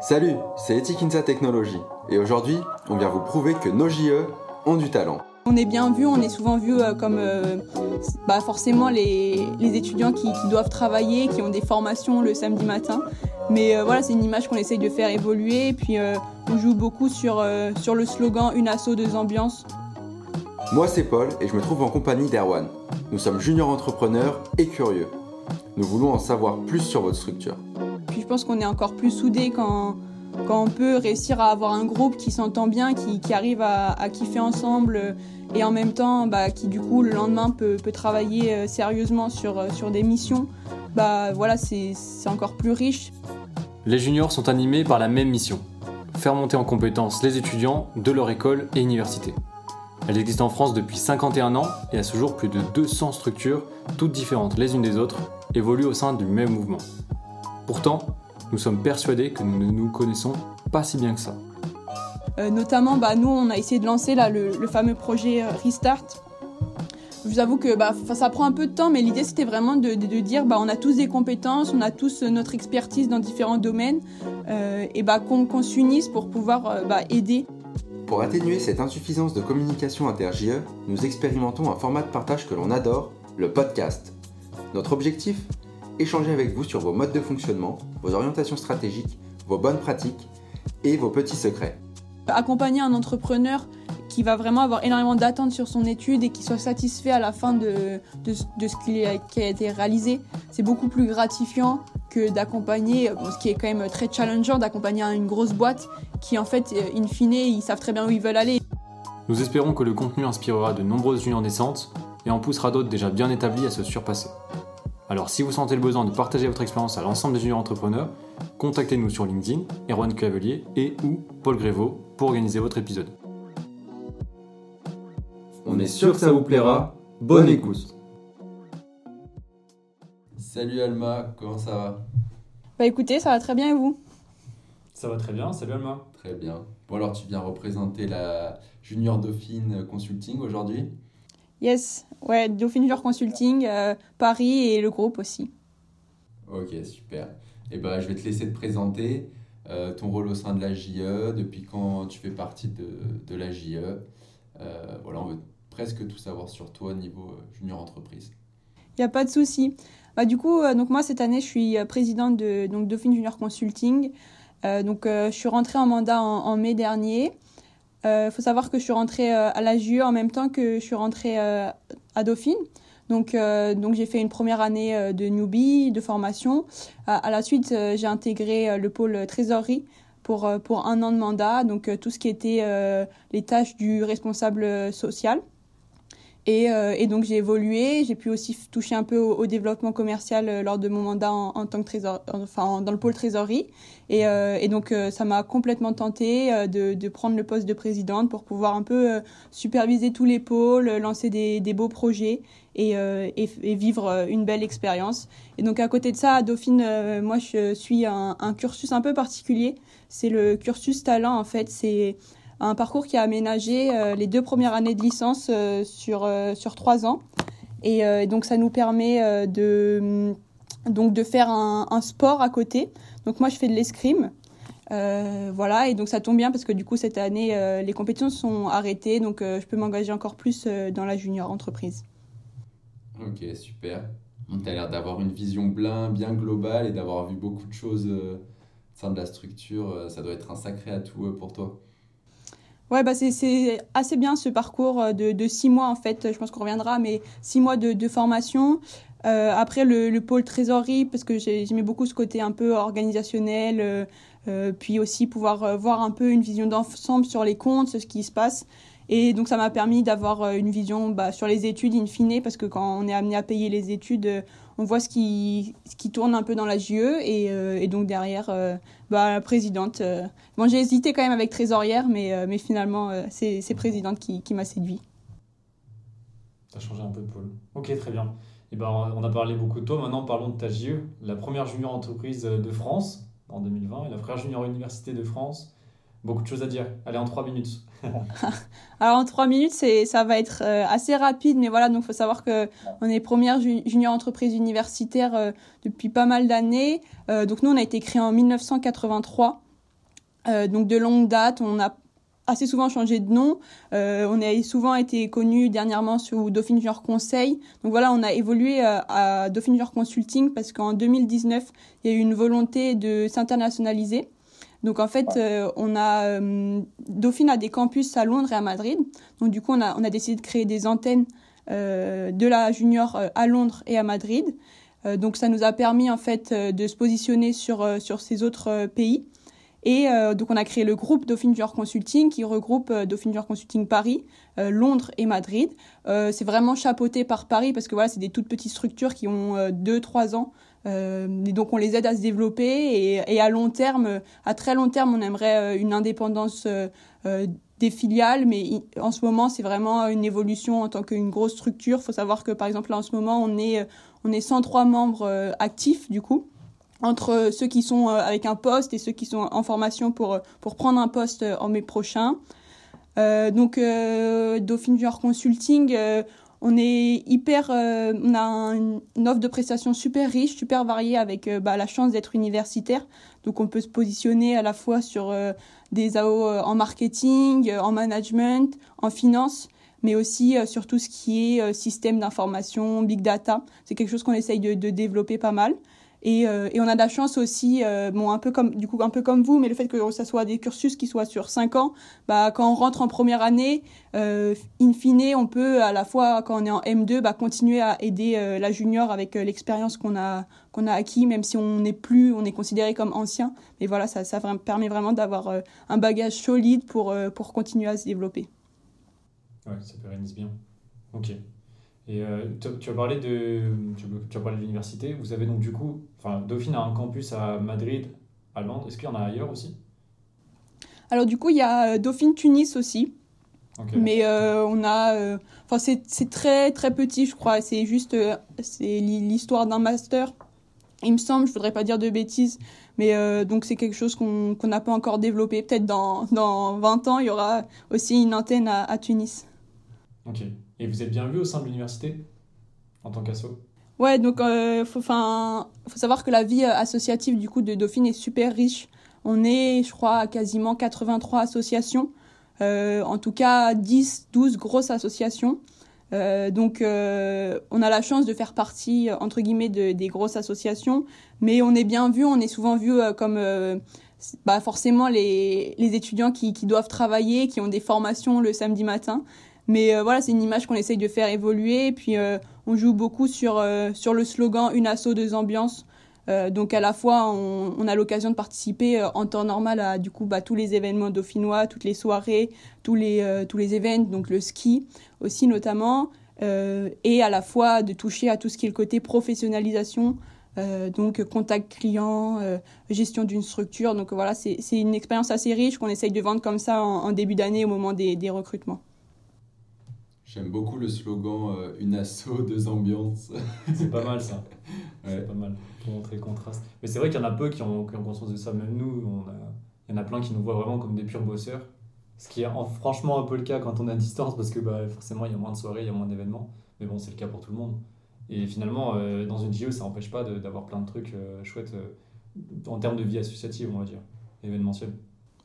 Salut, c'est Etikinsa Technologies et aujourd'hui, on vient vous prouver que nos JE ont du talent. On est bien vu, on est souvent vu euh, comme euh, bah, forcément les, étudiants qui, doivent travailler, qui ont des formations le samedi matin. Mais euh, voilà, c'est une image qu'on essaye de faire évoluer. Et puis on joue beaucoup sur, sur le slogan Une asso, deux ambiances. Moi, c'est Paul et je me trouve en compagnie d'Erwan. Nous sommes juniors entrepreneurs et curieux. Nous voulons en savoir plus sur votre structure. Je pense qu'on est encore plus soudés quand, on peut réussir à avoir un groupe qui s'entend bien, qui, arrive à, kiffer ensemble et en même temps bah, qui du coup le lendemain peut, travailler euh, sérieusement sur, euh, sur des missions. Bah voilà, c'est encore plus riche. Les juniors sont animés par la même mission faire monter en compétence les étudiants de leur école et université. Elle existe en France depuis 51 ans et à ce jour plus de 200 structures, toutes différentes les unes des autres, évoluent au sein du même mouvement. Pourtant, nous sommes persuadés que nous ne nous connaissons pas si bien que ça. Euh, notamment, bah, nous, on a essayé de lancer là, le, fameux projet euh, Restart. Je vous avoue que bah, ça prend un peu de temps, mais l'idée c'était vraiment de, dire bah, on a tous des compétences, on a tous euh, notre expertise dans différents domaines, et bah, qu'on s'unisse pour pouvoir bah, aider pour atténuer cette insuffisance de communication inter-JE, nous expérimentons un format de partage que l'on adore, le podcast. Notre objectif? Échanger avec vous sur vos modes de fonctionnement, vos orientations stratégiques, vos bonnes pratiques et vos petits secrets. Accompagner un entrepreneur qui va vraiment avoir énormément d'attentes sur son étude et qui soit satisfait à la fin de, de, ce qui a, qui a été réalisé, c'est beaucoup plus gratifiant que d'accompagner, ce qui est quand même très challengeant, d'accompagner une grosse boîte qui en fait, in fine, ils savent très bien où ils veulent aller. Nous espérons que le contenu inspirera de nombreuses juniors naissantes et en poussera d'autres déjà bien établis à se surpasser. Alors si vous sentez le besoin de partager votre expérience à l'ensemble des juniors entrepreneurs, contactez-nous sur LinkedIn, Erwan Cavelier et ou Paul Grévaux pour organiser votre épisode. On est sûr que ça vous plaira. Bonne écoute. Salut Alma, comment ça va? Bah écoutez, ça va très bien et vous? Ça va très bien, salut Alma. Très bien. Bon alors tu viens représenter la Junior Dauphine Consulting aujourd'hui? Yes, ouais, Dauphine Junior Consulting, euh, Paris et le groupe aussi. Ok, super. Et eh ben, je vais te laisser te présenter euh, ton rôle au sein de la JE, depuis quand tu fais partie de, de la JE. Euh, voilà, on veut presque tout savoir sur toi niveau junior entreprise. Il n'y a pas de souci. Bah, du coup, donc moi, cette année, je suis présidente de donc, Dauphine Junior Consulting. Donc, je suis rentrée en mandat en, mai dernier. Il faut savoir que je suis rentrée à la JE en même temps que je suis rentrée à Dauphine. Donc, donc j'ai fait une première année de newbie, de formation. à la suite, j'ai intégré le pôle trésorerie pour, pour un an de mandat, donc tout ce qui était les tâches du responsable social. Euh, et, donc j'ai évolué, j'ai pu aussi toucher un peu au, développement commercial euh, lors de mon mandat en, tant que trésor, enfin dans le pôle trésorerie. Et, euh, donc ça m'a complètement tenté de, prendre le poste de présidente pour pouvoir un peu superviser tous les pôles, lancer des, beaux projets et, vivre une belle expérience. Et donc à côté de ça, à Dauphine, moi je suis un, un cursus un peu particulier. C'est le cursus talent en fait. C'est un parcours qui a aménagé euh, les deux premières années de licence euh, sur, euh, sur trois ans. Et donc ça nous permet de, mm, donc de faire un, sport à côté. Donc moi je fais de l'escrime. voilà, et donc ça tombe bien parce que du coup cette année les compétitions sont arrêtées, donc je peux m'engager encore plus dans la junior entreprise. Ok, super. Tu as l'air d'avoir une vision bien, bien globale et d'avoir vu beaucoup de choses au sein de la structure. Ça doit être un sacré atout pour toi. Ouais, bah c'est assez bien ce parcours euh, de, de, six mois en fait. Je pense qu'on reviendra, mais six mois de, de formation. Euh, après le, le, pôle trésorerie, parce que j'aimais beaucoup ce côté un peu organisationnel, euh, euh puis aussi pouvoir euh, voir un peu une vision d'ensemble sur les comptes, ce qui se passe. Et donc ça m'a permis d'avoir une vision bah, sur les études in fine, parce que quand on est amené à payer les études, on voit ce qui, ce qui tourne un peu dans la JE et, euh, et donc derrière euh, bah, la présidente. Euh, bon, j'ai hésité quand même avec trésorière, mais, mais finalement, c'est, c'est présidente qui, qui m'a séduit. as changé un peu de pôle. Ok, très bien. Et eh ben, on a parlé beaucoup de toi. Maintenant, parlons de ta JE, la première junior entreprise de France en 2020 et la première junior université de France beaucoup de choses à dire. Allez, en trois minutes. Alors, en trois minutes, c'est, ça va être euh, assez rapide, mais voilà, donc il faut savoir que on est première junior entreprise universitaire euh, depuis pas mal d'années. Euh, donc, nous, on a été créé en 1983. donc de longue date, on a assez souvent changé de nom. on a souvent été connu dernièrement sous Dauphine Junior Conseil. Donc voilà, on a évolué à Dauphine Junior Consulting parce qu'en 2019, il y a eu une volonté de s'internationaliser. Donc en fait, on a Dauphine a des campus à Londres et à Madrid. Donc du coup, on a, on a décidé de créer des antennes de la junior à Londres et à Madrid. Euh, donc ça nous a permis en fait euh, de se positionner sur, euh, sur ces autres pays. Et donc on a créé le groupe Dauphine Junior Consulting qui regroupe Dauphine Junior Consulting Paris, Londres et Madrid. c'est vraiment chapeauté par Paris parce que voilà, c'est des toutes petites structures qui ont 2-3 ans. Et donc on les aide à se développer et, à long terme, à très long terme, on aimerait une indépendance des filiales, mais en ce moment, c'est vraiment une évolution en tant qu'une grosse structure. Il faut savoir que, par exemple, là, en ce moment, on est, on est 103 membres euh, actifs, du coup, entre ceux qui sont euh, avec un poste et ceux qui sont en formation pour, pour prendre un poste euh, en mai prochain. donc, Dauphine Junior Consulting, on est hyper, on a une offre de prestations super riche, super variée avec bah, la chance d'être universitaire. Donc on peut se positionner à la fois sur des AO euh, en marketing, euh, en management, en finance, mais aussi euh, sur tout ce qui est système d'information, big data. C'est quelque chose qu'on essaye de, de, développer pas mal. Et, et, on a de la chance aussi, bon, un peu comme, du coup, un peu comme vous, mais le fait que ça soit des cursus qui soient sur 5 ans, bah, quand on rentre en première année, in fine, on peut à la fois, quand on est en M2, bah, continuer à aider la junior avec l'expérience qu'on a, qu'on a acquis, même si on n'est plus, on est considéré comme ancien. Mais voilà, ça, ça permet vraiment d'avoir euh, un bagage solide pour, euh, pour continuer à se développer. Ouais, ça pérennise bien. Ok. Et euh, tu, as parlé de, tu, as parlé de l'université. Vous avez donc du coup, enfin, Dauphine a un campus à Madrid, à Londres. Est-ce qu'il y en a ailleurs aussi? Alors du coup, il y a Dauphine Tunis aussi. Mais on a, enfin c'est très très petit, je crois. C'est juste, c'est l'histoire d'un master il me semble, je voudrais pas dire de bêtises, mais euh, donc c'est quelque chose qu'on n'a pas encore développé. Peut-être dans, dans 20 ans, il y aura aussi une antenne à, Tunis. Ok. Et vous êtes bien vu au sein de l'université en tant qu'asso Ouais, donc il euh, faut, faut savoir que la vie euh, associative du coup de Dauphine est super riche. On est, je crois, à quasiment 83 associations. en tout cas, 10, 12 grosses associations. Euh, donc, euh, on a la chance de faire partie, entre guillemets, de, des grosses associations, mais on est bien vu, on est souvent vu euh, comme bah, forcément les, les étudiants qui, qui, doivent travailler, qui ont des formations le samedi matin. Mais voilà, c'est une image qu'on essaye de faire évoluer. Puis, on joue beaucoup sur, sur le slogan Une asso, deux ambiances. Euh, donc à la fois, on, a l'occasion de participer en temps normal à du coup bah, tous les événements dauphinois, toutes les soirées, tous les tous les événements, donc le ski aussi notamment, euh, et à la fois de toucher à tout ce qui est le côté professionnalisation, euh, donc contact client, euh, gestion d'une structure. Donc voilà, c'est une expérience assez riche qu'on essaye de vendre comme ça en, début d'année au moment des recrutements. J'aime beaucoup le slogan une asso, deux ambiances. C'est pas mal ça. C'est pas mal pour montrer le contraste. Mais c'est vrai qu'il y en a peu qui ont, qui ont conscience de ça. Même nous, on a, il y en a plein qui nous voient vraiment comme des purs bosseurs. Ce qui est franchement un peu le cas quand on est à distance parce que bah, forcément il y a moins de soirées, il y a moins d'événements. Mais bon, c'est le cas pour tout le monde. Et finalement, euh, dans une JO, ça n'empêche pas d'avoir plein de trucs euh, chouettes euh, en termes de vie associative, on va dire, événementielle.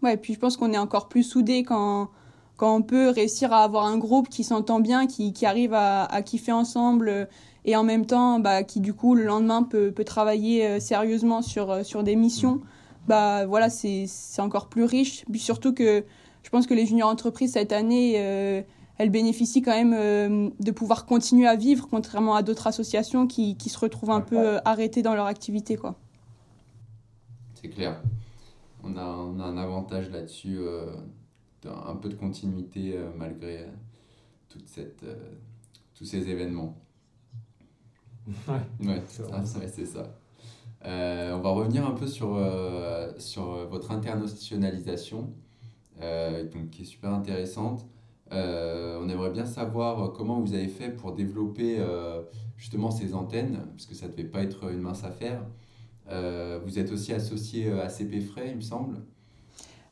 Ouais, et puis je pense qu'on est encore plus soudés quand, quand on peut réussir à avoir un groupe qui s'entend bien, qui, qui arrive à, à, kiffer ensemble et en même temps bah, qui du coup le lendemain peut, peut travailler sérieusement sur, sur des missions. Bah voilà, c'est encore plus riche. Puis surtout que je pense que les juniors entreprises cette année, euh, elles bénéficient quand même euh, de pouvoir continuer à vivre, contrairement à d'autres associations qui, qui, se retrouvent un peu euh, arrêtées dans leur activité. Quoi. C'est clair. On a, on a, un avantage là-dessus, un peu de continuité malgré toute cette, tous ces événements. Ouais, ouais c'est ça. on va revenir un peu sur, sur votre internationalisation. Euh, donc, qui est super intéressante. Euh, on aimerait bien savoir comment vous avez fait pour développer euh, justement ces antennes, parce que ça ne devait pas être une mince affaire. vous êtes aussi associé à CP Frais, il me semble.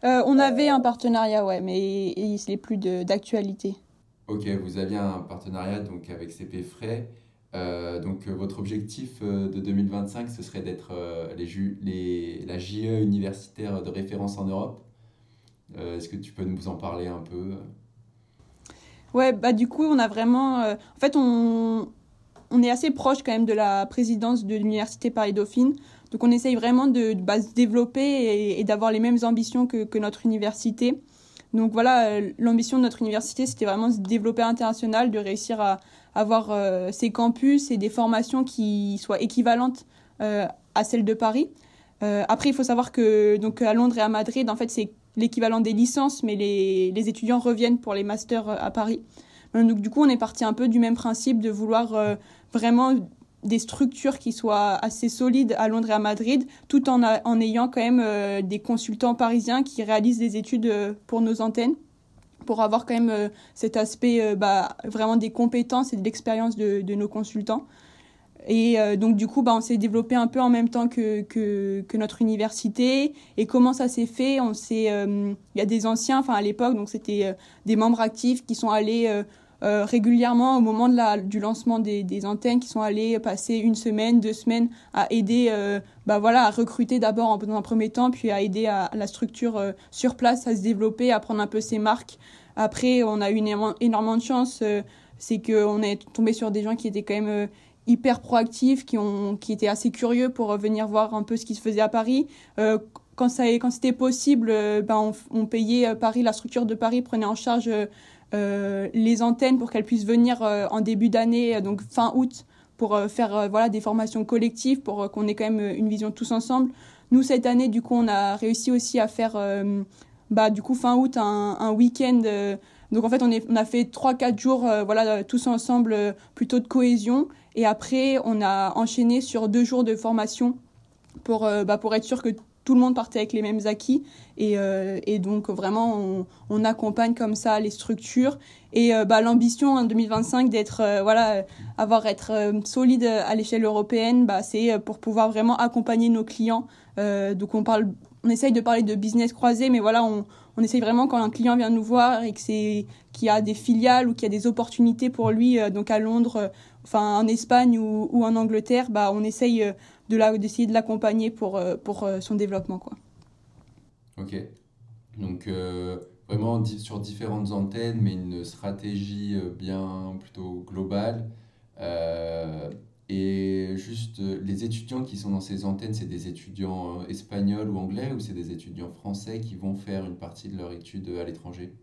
On avait un partenariat, ouais, mais il n'est plus d'actualité. Ok, vous aviez un partenariat donc avec CP Frais. donc votre objectif de 2025, ce serait d'être les, les, la JE universitaire de référence en Europe. Est-ce que tu peux nous en parler un peu? Ouais, bah du coup, on a vraiment. en fait, on, on est assez proche quand même de la présidence de l'université Paris-Dauphine. Donc on essaye vraiment de, bah, se développer et, d'avoir les mêmes ambitions que, notre université. Donc voilà, euh, l'ambition de notre université, c'était vraiment de se développer international, de réussir à avoir euh, ces campus et des formations qui soient équivalentes euh, à celles de Paris. après, il faut savoir que donc à Londres et à Madrid, en fait, c'est l'équivalent des licences, mais les, étudiants reviennent pour les masters à Paris. Donc du coup, on est parti un peu du même principe de vouloir vraiment des structures qui soient assez solides à Londres et à Madrid, tout en, en ayant quand même euh, des consultants parisiens qui réalisent des études euh, pour nos antennes, pour avoir quand même euh, cet aspect bah, vraiment des compétences et de l'expérience de, de, nos consultants. Et donc du coup, bah, on s'est développé un peu en même temps que, que, notre université. Et comment ça s'est fait? On il y a des anciens, enfin à l'époque, donc c'était des membres actifs qui sont allés euh, régulièrement au moment du lancement des, antennes qui sont allés passer une semaine, deux semaines à aider, euh, bah voilà, à recruter d'abord dans un premier temps, puis à aider à, la structure euh, sur place à se développer, à prendre un peu ses marques. Après, on a eu énormément de chance, c'est qu'on est tombé sur des gens qui étaient quand même hyper proactifs, qui, ont, qui étaient assez curieux pour venir voir un peu ce qui se faisait à Paris. quand, ça, quand c'était possible, ben on, payait Paris, la structure de Paris prenait en charge les antennes pour qu'elles puissent venir euh, en début d'année, euh, donc fin août, pour faire voilà des formations collectives, pour qu'on ait quand même une vision tous ensemble. Nous cette année, du coup, on a réussi aussi à faire, bah du coup fin août un, week-end. donc en fait, on, a fait trois quatre jours, voilà, tous ensemble, plutôt de cohésion. Et après, on a enchaîné sur deux jours de formation pour, bah, pour être sûr que tout le monde partait avec les mêmes acquis. Et, euh, et donc vraiment on, on, accompagne comme ça les structures. Et euh, bah, l'ambition en 2025 d'être euh, voilà avoir être solide à l'échelle européenne bah, c'est pour pouvoir vraiment accompagner nos clients. Donc on parle on essaye de parler de business croisé mais voilà on, on essaye vraiment quand un client vient nous voir et que c'est qu'il y a des filiales ou qu'il y a des opportunités pour lui donc à Londres enfin en Espagne ou, ou en Angleterre bah on essaye de d'essayer de l'accompagner pour, euh, pour euh, son développement. Quoi. Ok. Donc, euh, vraiment sur différentes antennes, mais une stratégie bien plutôt globale. et juste, les étudiants qui sont dans ces antennes, c'est des étudiants espagnols ou anglais ou c'est des étudiants français qui vont faire une partie de leur étude à l'étranger?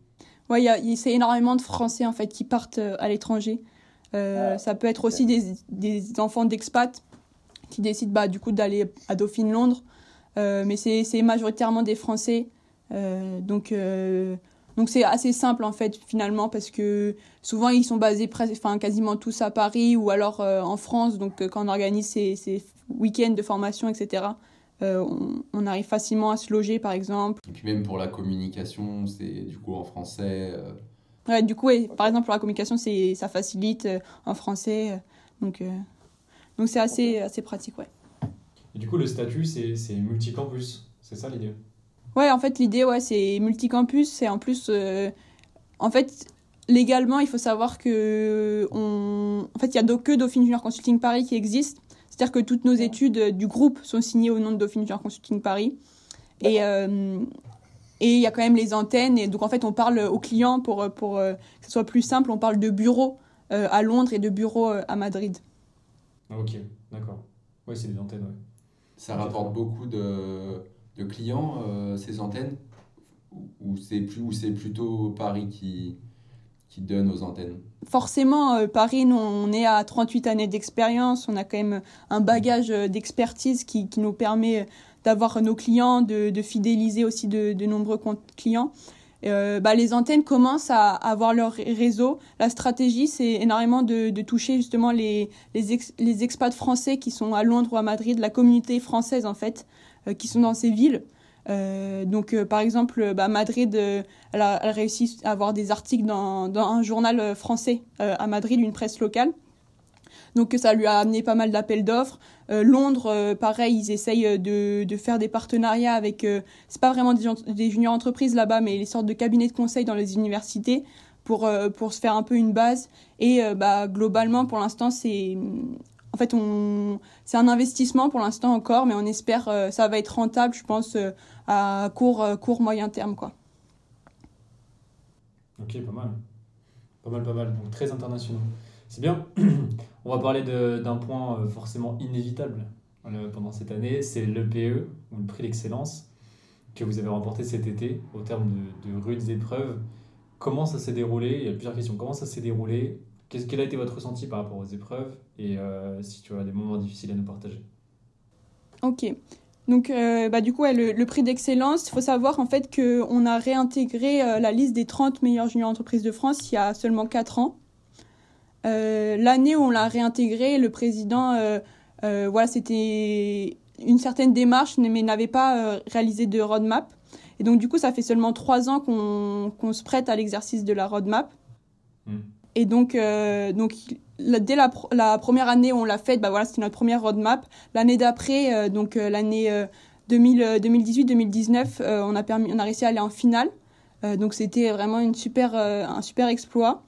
Oui, c'est énormément de Français en fait qui partent à l'étranger. ça peut être aussi des, des enfants d'expats qui décident bah, du coup d'aller à Dauphine Londres. Euh, mais c'est majoritairement des Français. Euh, donc euh, donc c'est assez simple en fait finalement parce que souvent ils sont basés presque, enfin quasiment tous à Paris ou alors en France. Donc quand on organise ces, ces week-ends de formation, etc. On, on, arrive facilement à se loger par exemple. Et puis même pour la communication, c'est du coup en français. Ouais, du coup, par exemple pour la communication, c'est ça facilite en français. donc donc c'est assez, assez pratique, ouais. Et du coup, le statut, c'est multicampus, c'est ça l'idée? Ouais, en fait, l'idée, ouais, c'est multicampus. C'est en plus, euh, en fait, légalement, il faut savoir que, on... en fait, il y a que Dauphine Junior Consulting Paris qui existe. C'est-à-dire que toutes nos études du groupe sont signées au nom de Dauphine Junior Consulting Paris. Et, euh, et il y a quand même les antennes. Et donc, en fait, on parle aux clients pour, pour euh, que ce soit plus simple. On parle de bureaux à Londres et de bureaux à Madrid. Ah, ok, d'accord. Oui, c'est des antennes, ouais. Ça rapporte beaucoup de, de clients, euh, ces antennes? Ou c'est plus, plutôt Paris qui, qui donne aux antennes? Forcément, euh, Paris, nous, on est à 38 années d'expérience. On a quand même un bagage euh, d'expertise qui, qui, nous permet d'avoir nos clients, de, de fidéliser aussi de, de nombreux clients. Euh, bah, les antennes commencent à, avoir leur réseau. La stratégie, c'est énormément de, toucher justement les, les, les, expats français qui sont à Londres ou à Madrid, la communauté française en fait, euh, qui sont dans ces villes. Euh, donc, par exemple, bah, Madrid, elle a, à avoir des articles dans un journal français à Madrid, une presse locale. Donc ça lui a amené pas mal d'appels d'offres. Euh, Londres, euh, pareil, ils essayent euh, de, faire des partenariats avec, c'est pas vraiment des, juniors entreprises là-bas, mais les sortes de cabinets de conseil dans les universités pour, pour se faire un peu une base. Et bah, globalement, pour l'instant, c'est... En fait, c'est un investissement pour l'instant encore, mais on espère ça va être rentable, je pense, à court, court moyen terme. Quoi. Ok, pas mal. Pas mal, pas mal. Donc très internationaux. C'est bien. On va parler d'un point euh, forcément inévitable euh, pendant cette année, c'est l'EPE, ou le prix d'excellence, que vous avez remporté cet été au terme de, de rudes épreuves. Comment ça s'est déroulé? Il y a plusieurs questions. Comment ça s'est déroulé? Qu'est-ce Quel a été votre ressenti par rapport aux épreuves? Et euh, si tu as des moments difficiles à nous partager Ok. Donc, bah, du coup, le, prix d'excellence, il faut savoir en fait qu'on a réintégré la liste des 30 meilleures juniors entreprises de France il y a seulement 4 ans. L'année où on l'a réintégré, le président, voilà, c'était une certaine démarche, mais n'avait pas réalisé de roadmap. Et donc, du coup, ça fait seulement 3 ans qu'on se prête à l'exercice de la roadmap. Hmm. Et donc, euh, donc dès la, la, première année où on l'a faite, bah voilà, c'était notre première roadmap. L'année d'après, euh, donc euh, l'année 2018-2019, on a permis, on a réussi à aller en finale. donc c'était vraiment une super, un super exploit.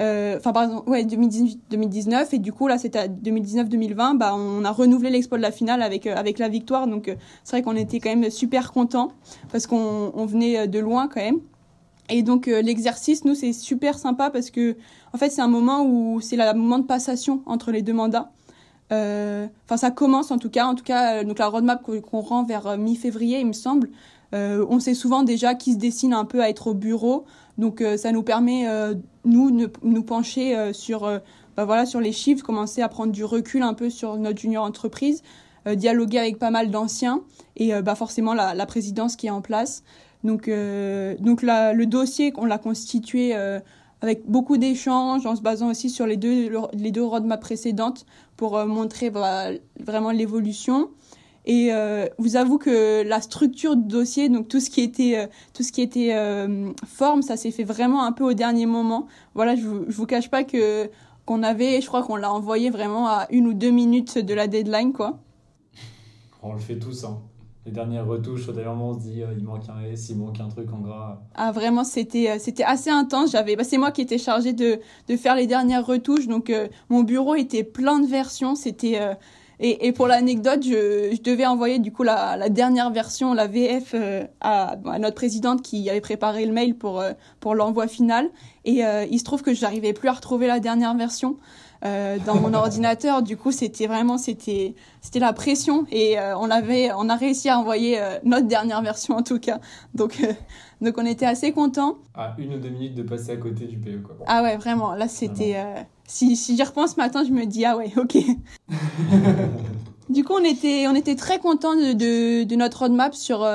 Enfin, par exemple, ouais, 2018-2019 et du coup là, c'était 2019-2020, bah on a renouvelé l'exploit de la finale avec avec la victoire. Donc c'est vrai qu'on était quand même super content parce qu'on on venait de loin quand même. Et donc euh, l'exercice, nous, c'est super sympa parce que, en fait, c'est un moment où c'est le moment de passation entre les deux mandats. Euh, enfin, ça commence en tout cas. En tout cas, euh, donc la roadmap qu'on rend vers mi-février, il me semble. on sait souvent déjà qui se dessine un peu à être au bureau. Donc ça nous permet, nous, de nous pencher sur, bah, voilà, sur les chiffres, commencer à prendre du recul un peu sur notre junior entreprise, dialoguer avec pas mal d'anciens et bah, forcément la, la présidence qui est en place. Donc, euh, donc le dossier, on l'a constitué euh, avec beaucoup d'échanges, en se basant aussi sur les deux, les deux roadmaps précédentes pour euh, montrer bah, vraiment l'évolution. Et vous avoue que la structure du dossier, donc tout ce qui était, tout ce qui était forme, ça s'est fait vraiment un peu au dernier moment. Voilà, je vous, je vous cache pas que qu'on avait, je crois qu'on l'a envoyé vraiment à une ou deux minutes de la deadline, quoi. On le fait tous, hein les dernières retouches, au dernier moment, on se dit, euh, il manque un S, il manque un truc en gras. Ah, vraiment, c'était, euh, c'était assez intense. J'avais, bah, c'est moi qui étais chargée de, de faire les dernières retouches. Donc, euh, mon bureau était plein de versions. C'était, et, et, pour l'anecdote, je, je, devais envoyer du coup la, la dernière version, la VF, à, à, notre présidente qui avait préparé le mail pour, pour l'envoi final. Et il se trouve que je n'arrivais plus à retrouver la dernière version. Euh, dans mon ordinateur. Du coup, c'était vraiment c'était c'était la pression et euh, on avait on a réussi à envoyer euh, notre dernière version en tout cas. Donc donc on était assez contents. À une ou deux minutes de passer à côté du PE quoi. Ah ouais, vraiment. Là, c'était si si j'y repense ce matin, je me dis ah ouais, ok. du coup, on était on était très contents de, de, de notre roadmap sur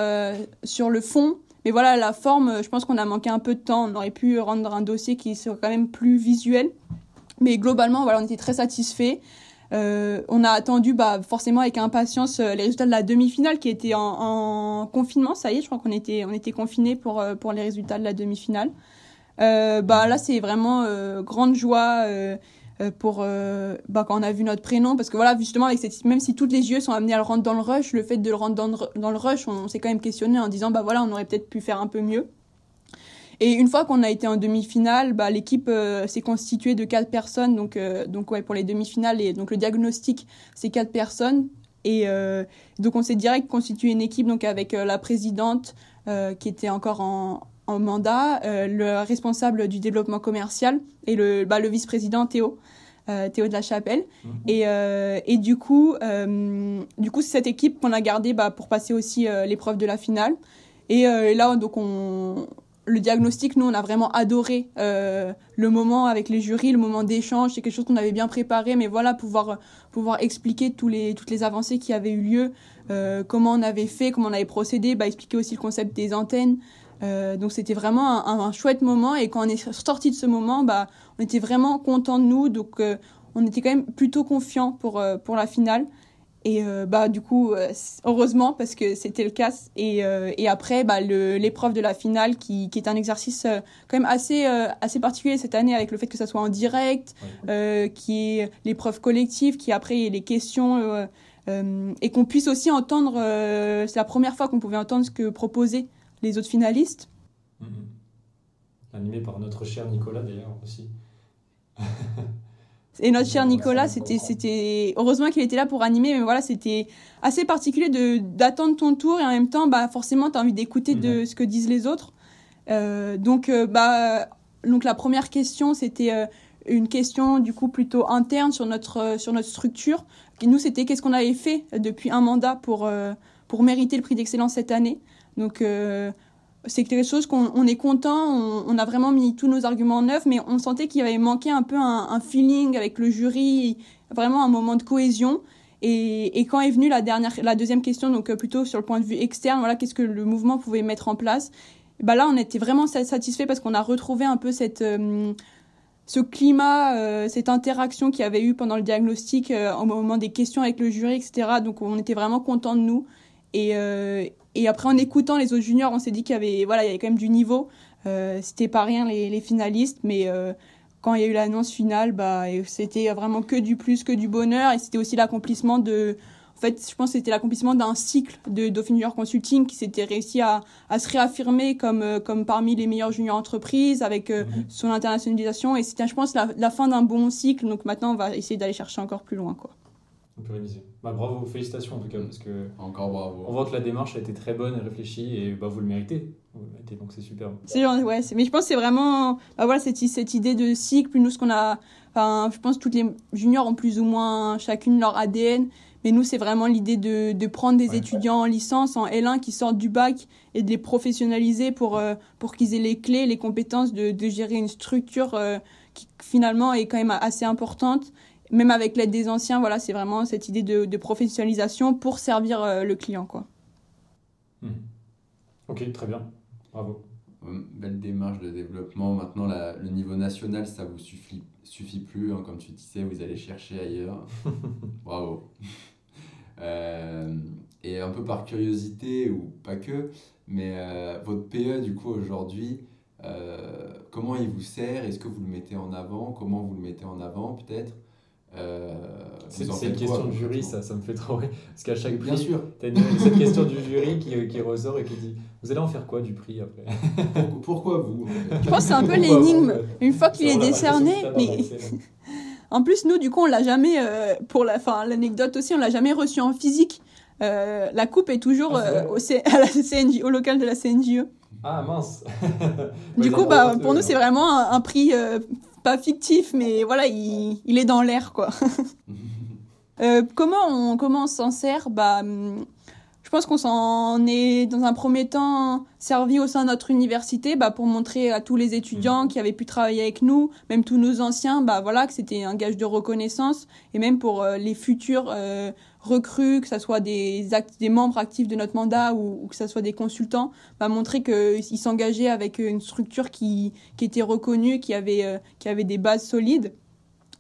sur le fond. Mais voilà, la forme, je pense qu'on a manqué un peu de temps. On aurait pu rendre un dossier qui soit quand même plus visuel. Mais globalement, voilà, on était très satisfaits. Euh, on a attendu bah, forcément avec impatience euh, les résultats de la demi-finale qui était en, confinement. Ça y est, je crois qu'on était, on était confinés pour, euh, pour les résultats de la demi-finale. Euh, bah, là, c'est vraiment grande joie pour bah, quand on a vu notre prénom. Parce que voilà, justement, avec cette, même si toutes les yeux sont amenés à le rendre dans le rush, le fait de le rendre dans le, rush, on, s'est quand même questionné en disant bah voilà, on aurait peut-être pu faire un peu mieux. Et une fois qu'on a été en demi-finale, bah, l'équipe euh, s'est constituée de quatre personnes. Donc, euh, donc ouais, pour les demi-finales, et donc le diagnostic, c'est quatre personnes. Et euh, donc on s'est direct constitué une équipe donc avec la présidente qui était encore en, en mandat, le responsable du développement commercial et le, bah, le vice-président Théo. Théo de la Chapelle. Mhm. Et, et du coup, du coup, c'est cette équipe qu'on a gardée bah, pour passer aussi l'épreuve de la finale. Et là, donc, on, le diagnostic, nous, on a vraiment adoré euh, le moment avec les jurys, le moment d'échange. C'est quelque chose qu'on avait bien préparé, mais voilà, pouvoir pouvoir expliquer tous les toutes les avancées qui avaient eu lieu, euh, comment on avait fait, comment on avait procédé, bah, expliquer aussi le concept des antennes. Euh, donc c'était vraiment un, un, chouette moment et quand on est sorti de ce moment, bah, on était vraiment content de nous. Donc euh, on était quand même plutôt confiant pour euh, pour la finale. Et bah du coup, heureusement parce que c'était le cas. Et, et après, bah, l'épreuve de la finale qui, qui est un exercice quand même assez assez particulier cette année avec le fait que ça soit en direct, qui est l'épreuve collective, qui après les questions et qu'on puisse aussi entendre. C'est la première fois qu'on pouvait entendre ce que proposaient les autres finalistes. Mm-hmm. Animé par notre cher Nicolas d'ailleurs aussi. Et notre cher Nicolas, c'était, c'était, heureusement qu'il était là pour animer, mais voilà, c'était assez particulier de, d'attendre ton tour et en même temps, bah, forcément, t'as envie d'écouter de ce que disent les autres. Euh, donc, euh, bah, donc la première question, c'était une question du coup plutôt interne sur notre sur notre structure. Et nous, c'était qu'est-ce qu'on avait fait depuis un mandat pour pour mériter le prix d'excellence cette année. Donc c'est quelque chose qu'on on est content, on, a vraiment mis tous nos arguments en œuvre, mais on sentait qu'il avait manqué un peu un, feeling avec le jury, vraiment un moment de cohésion. Et, et, quand est venue la dernière, la deuxième question, donc euh, plutôt sur le point de vue externe, voilà, qu'est-ce que le mouvement pouvait mettre en place? Bah là, on était vraiment satisfait parce qu'on a retrouvé un peu cette euh, ce climat, euh, cette interaction qu'il y avait eu pendant le diagnostic, au moment des questions avec le jury, etc. Donc on était vraiment content de nous. Et, et après, en écoutant les autres juniors, on s'est dit qu'il y avait, voilà, il y avait quand même du niveau. Euh, c'était pas rien les, les finalistes, mais euh, quand il y a eu l'annonce finale, bah, c'était vraiment que du plus, que du bonheur. Et c'était aussi l'accomplissement de. En fait, je pense que c'était l'accomplissement d'un cycle de Dauphine Junior Consulting qui s'était réussi à, à, se réaffirmer comme, euh, comme parmi les meilleures juniors entreprises avec euh, mhm. son internationalisation. Et c'était, je pense, la, la fin d'un bon cycle. Donc maintenant, on va essayer d'aller chercher encore plus loin. Quoi. On peut réviser. Bah, bravo, félicitations en tout cas, parce que. Encore bravo. On voit que la démarche a été très bonne et réfléchie, et bah, vous le méritez. Vous le méritez, donc c'est super. C'est ouais, mais je pense que c'est vraiment. Bah, voilà, cette, cette idée de cycle, plus nous, ce qu'on a. Enfin, je pense que toutes les juniors ont plus ou moins chacune leur ADN, mais nous, c'est vraiment l'idée de, de prendre des étudiants en licence, en L1 qui sortent du bac et de les professionnaliser pour, euh, pour qu'ils aient les clés, les compétences de, de gérer une structure euh, qui finalement est quand même assez importante même avec l'aide des anciens, voilà, c'est vraiment cette idée de, professionnalisation pour servir euh, le client, quoi. Hmm. Ok, très bien, bravo. Belle démarche de développement. Maintenant, le niveau national, ça vous suffit, suffit plus. Hein, comme tu disais, vous allez chercher ailleurs. bravo. Euh, et un peu par curiosité, ou pas que, mais euh, votre PE, du coup, aujourd'hui, comment il vous sert? Est-ce que vous le mettez en avant? Comment vous le mettez en avant, peut-être? C'est une question du jury, ça, ça me fait trop rire. Parce qu'à chaque prix, Bien sûr. tu as cette question du jury qui, qui, ressort et qui dit Vous allez en faire quoi du prix après Pourquoi vous Je pense que c'est un peu l'énigme. Une fois qu'il est décerné. Mais... en plus, nous, du coup, on l'a jamais, euh, pour la fin, l'anecdote aussi, on l'a jamais reçu en physique. Euh, la coupe est toujours ah, au, à la CNJ, au local de la CNJE. Ah mince Du coup, bah, pour nous, c'est vraiment un, un prix pas fictif, mais voilà, il, il est dans l'air, quoi. euh, comment on, comment on s'en sert? Bah, Je pense qu'on s'en est, dans un premier temps, servi au sein de notre université bah, pour montrer à tous les étudiants qui avaient pu travailler avec nous, même tous nos anciens, bah, voilà, que c'était un gage de reconnaissance, et même pour euh, les futurs euh, recrues, que ce soit des, des membres actifs de notre mandat ou, que ce soit des consultants, va montrer qu'ils s'engageaient avec une structure qui, était reconnue, qui avait, euh, qui avait des bases solides.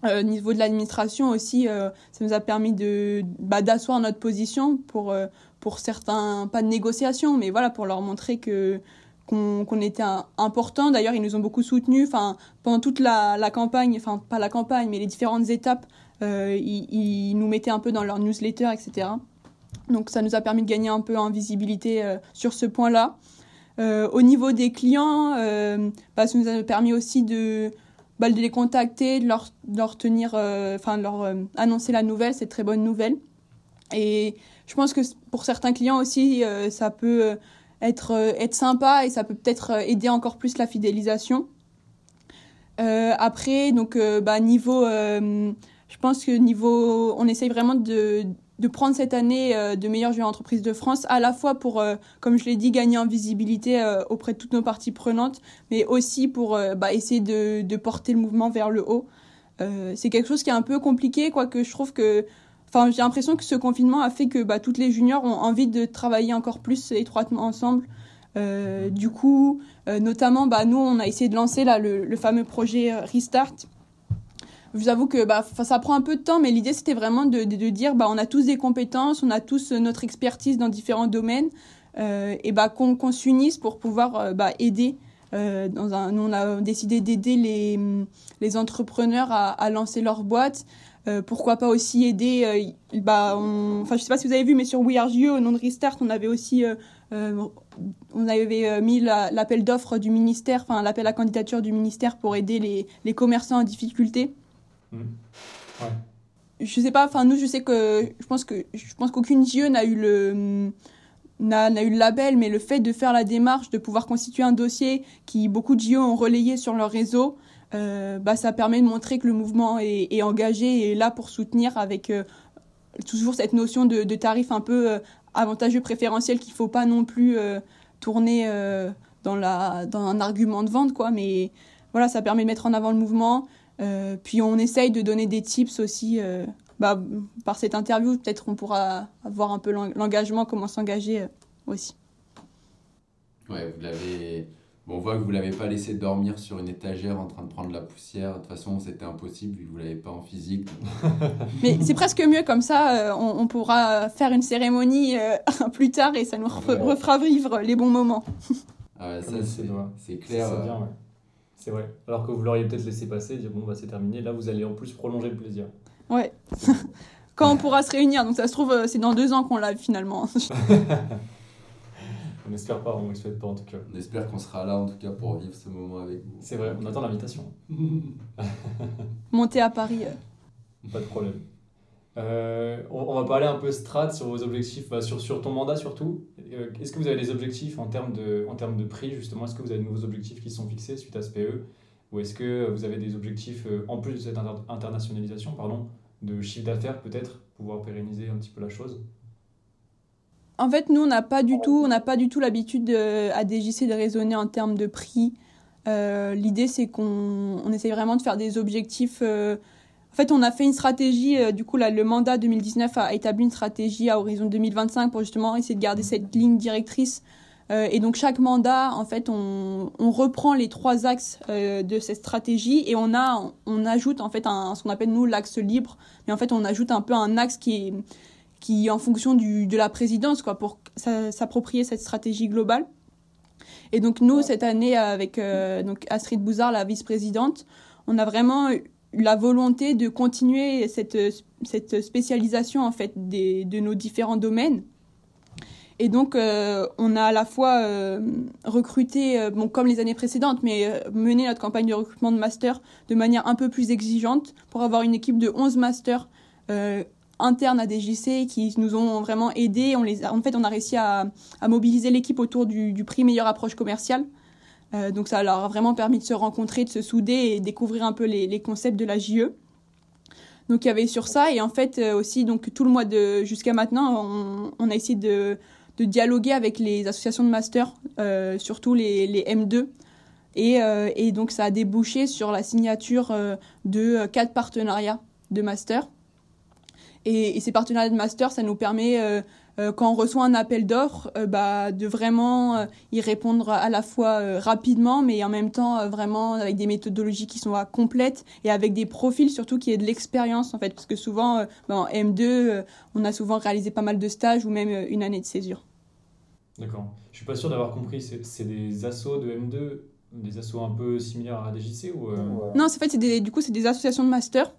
Euh, au niveau de l'administration aussi, euh, ça nous a permis de bah, d'asseoir notre position pour euh, pour certains pas de négociation, mais voilà pour leur montrer que qu'on était important. D'ailleurs, ils nous ont beaucoup soutenus. Enfin, pendant toute la, la campagne, enfin pas la campagne, mais les différentes étapes euh, ils, nous mettaient un peu dans leur newsletter, etc. Donc ça nous a permis de gagner un peu en visibilité euh, sur ce point-là. Euh, au niveau des clients, bah, ça nous a permis aussi de, bah, de les contacter, de leur, tenir, enfin leur annoncer la nouvelle, cette très bonne nouvelle. Et je pense que pour certains clients aussi, ça peut être, être sympa et ça peut peut-être aider encore plus la fidélisation. après, donc, bah, niveau pense que niveau, on essaye vraiment de, prendre cette année euh, de meilleure jeu entreprise de France, à la fois pour, euh, comme je l'ai dit, gagner en visibilité euh, auprès de toutes nos parties prenantes, mais aussi pour bah, essayer de, porter le mouvement vers le haut. c'est quelque chose qui est un peu compliqué, quoique je trouve que, enfin, j'ai l'impression que ce confinement a fait que bah, toutes les juniors ont envie de travailler encore plus étroitement ensemble. du coup, notamment, bah, nous, on a essayé de lancer là le fameux projet Restart je vous avoue que bah, ça prend un peu de temps, mais l'idée c'était vraiment de, dire bah, on a tous des compétences, on a tous euh, notre expertise dans différents domaines, euh, et bah, qu'on s'unisse pour pouvoir euh, bah, aider. Euh, nous, on a décidé d'aider les, entrepreneurs à, lancer leur boîte. Euh, pourquoi pas aussi aider bah, enfin je sais pas si vous avez vu mais sur We Are You au nom de Restart on avait aussi on avait mis l'appel d'offres du ministère enfin l'appel à candidature du ministère pour aider les commerçants en difficulté Mmh. Je sais pas, enfin nous je sais que je pense que je pense qu'aucune JE n'a eu le n'a eu le label, mais le fait de faire la démarche, de pouvoir constituer un dossier qui beaucoup de JO ont relayé sur leur réseau, euh, bah, ça permet de montrer que le mouvement est, engagé et est là pour soutenir avec euh, toujours cette notion de, de tarif un peu euh, avantageux préférentiel qu'il faut pas non plus tourner dans, la, dans un argument de vente, quoi. Mais voilà, ça permet de mettre en avant le mouvement. Euh, puis on essaye de donner des tips aussi. euh, bah, par cette interview, peut-être on pourra avoir un peu l'en- l'engagement, comment s'engager euh, aussi. Ouais, vous l'avez. Bon, on voit que vous l'avez pas laissé dormir sur une étagère en train de prendre la poussière. De toute façon, c'était impossible vu que vous l'avez pas en physique. Mais c'est presque mieux comme ça, euh, on, on pourra faire une cérémonie euh, plus tard et ça nous refera vivre les bons moments. Ah ouais, ça, c'est clair. C'est euh, bien, ouais. C'est vrai. Alors que vous l'auriez peut-être laissé passer, dire bon, bah c'est terminé. Là, vous allez en plus prolonger le plaisir. Ouais. Quand on pourra se réunir, donc ça se trouve, euh, c'est dans deux ans qu'on l'a finalement. On n'espère pas, on ne souhaite pas en tout cas. On espère qu'on sera là en tout cas pour vivre ce moment avec vous. C'est vrai, on attend l'invitation. Monter à Paris. Pas de problème. Euh, on, va parler un peu strat sur vos objectifs, sur, sur ton mandat surtout. Euh, Est-ce que vous avez des objectifs en termes de, en termes de prix justement? Est-ce que vous avez de nouveaux objectifs qui sont fixés suite à ce PE Ou est-ce que vous avez des objectifs, euh, en plus de cette inter- internationalisation, pardon, de chiffre d'affaires peut-être, pouvoir pérenniser un petit peu la chose? En fait, nous, on n'a pas du tout, n'a pas du tout l'habitude de- à DJC de raisonner en termes de prix. L'idée, c'est qu'on on essaye vraiment de faire des objectifs. En fait, on a fait une stratégie. euh, du coup, là, le mandat 2019 a établi une stratégie à horizon 2025 pour justement essayer de garder cette ligne directrice. Euh, et donc, chaque mandat, en fait, on, on reprend les trois axes euh, de cette stratégie et on a, on ajoute en fait un, ce qu'on appelle nous l'axe libre. Mais en fait, on ajoute un peu un axe qui est qui en fonction du, de la présidence quoi pour s'a- s'approprier cette stratégie globale et donc nous cette année avec donc Astrid Bouzard la vice-présidente on a vraiment la volonté de continuer cette cette spécialisation en fait des, de nos différents domaines et donc euh, on a à la fois euh, recruté euh, bon comme les années précédentes mais mené notre campagne de recrutement de master de manière un peu plus exigeante pour avoir une équipe de 11 masters internes à DJC qui nous ont vraiment aidés. En fait, on a réussi à, mobiliser l'équipe autour du prix meilleure approche commerciale. Euh, donc ça leur a vraiment permis de se rencontrer, de se souder et découvrir un peu les, concepts de la JE. Donc il y avait sur ça et en fait euh, aussi donc tout le mois de jusqu'à maintenant on, a essayé de, dialoguer avec les associations de master, euh, surtout les, les M2 et, et donc ça a débouché sur la signature de quatre partenariats de master. Et, et ces partenariats de master, ça nous permet, euh, euh, quand on reçoit un appel d'offres, euh, bah, de vraiment euh, y répondre à la fois euh, rapidement, mais en même temps euh, vraiment avec des méthodologies qui sont complètes et avec des profils surtout qui aient de l'expérience en fait, parce que souvent euh, bah, en M2, euh, on a souvent réalisé pas mal de stages ou même euh, une année de césure. D'accord. Je suis pas sûr d'avoir compris. C'est des assos de M2, des assos un peu similaires à DJC ou euh, Non, c'est- en fait, c'est des, du coup, c'est des associations de master.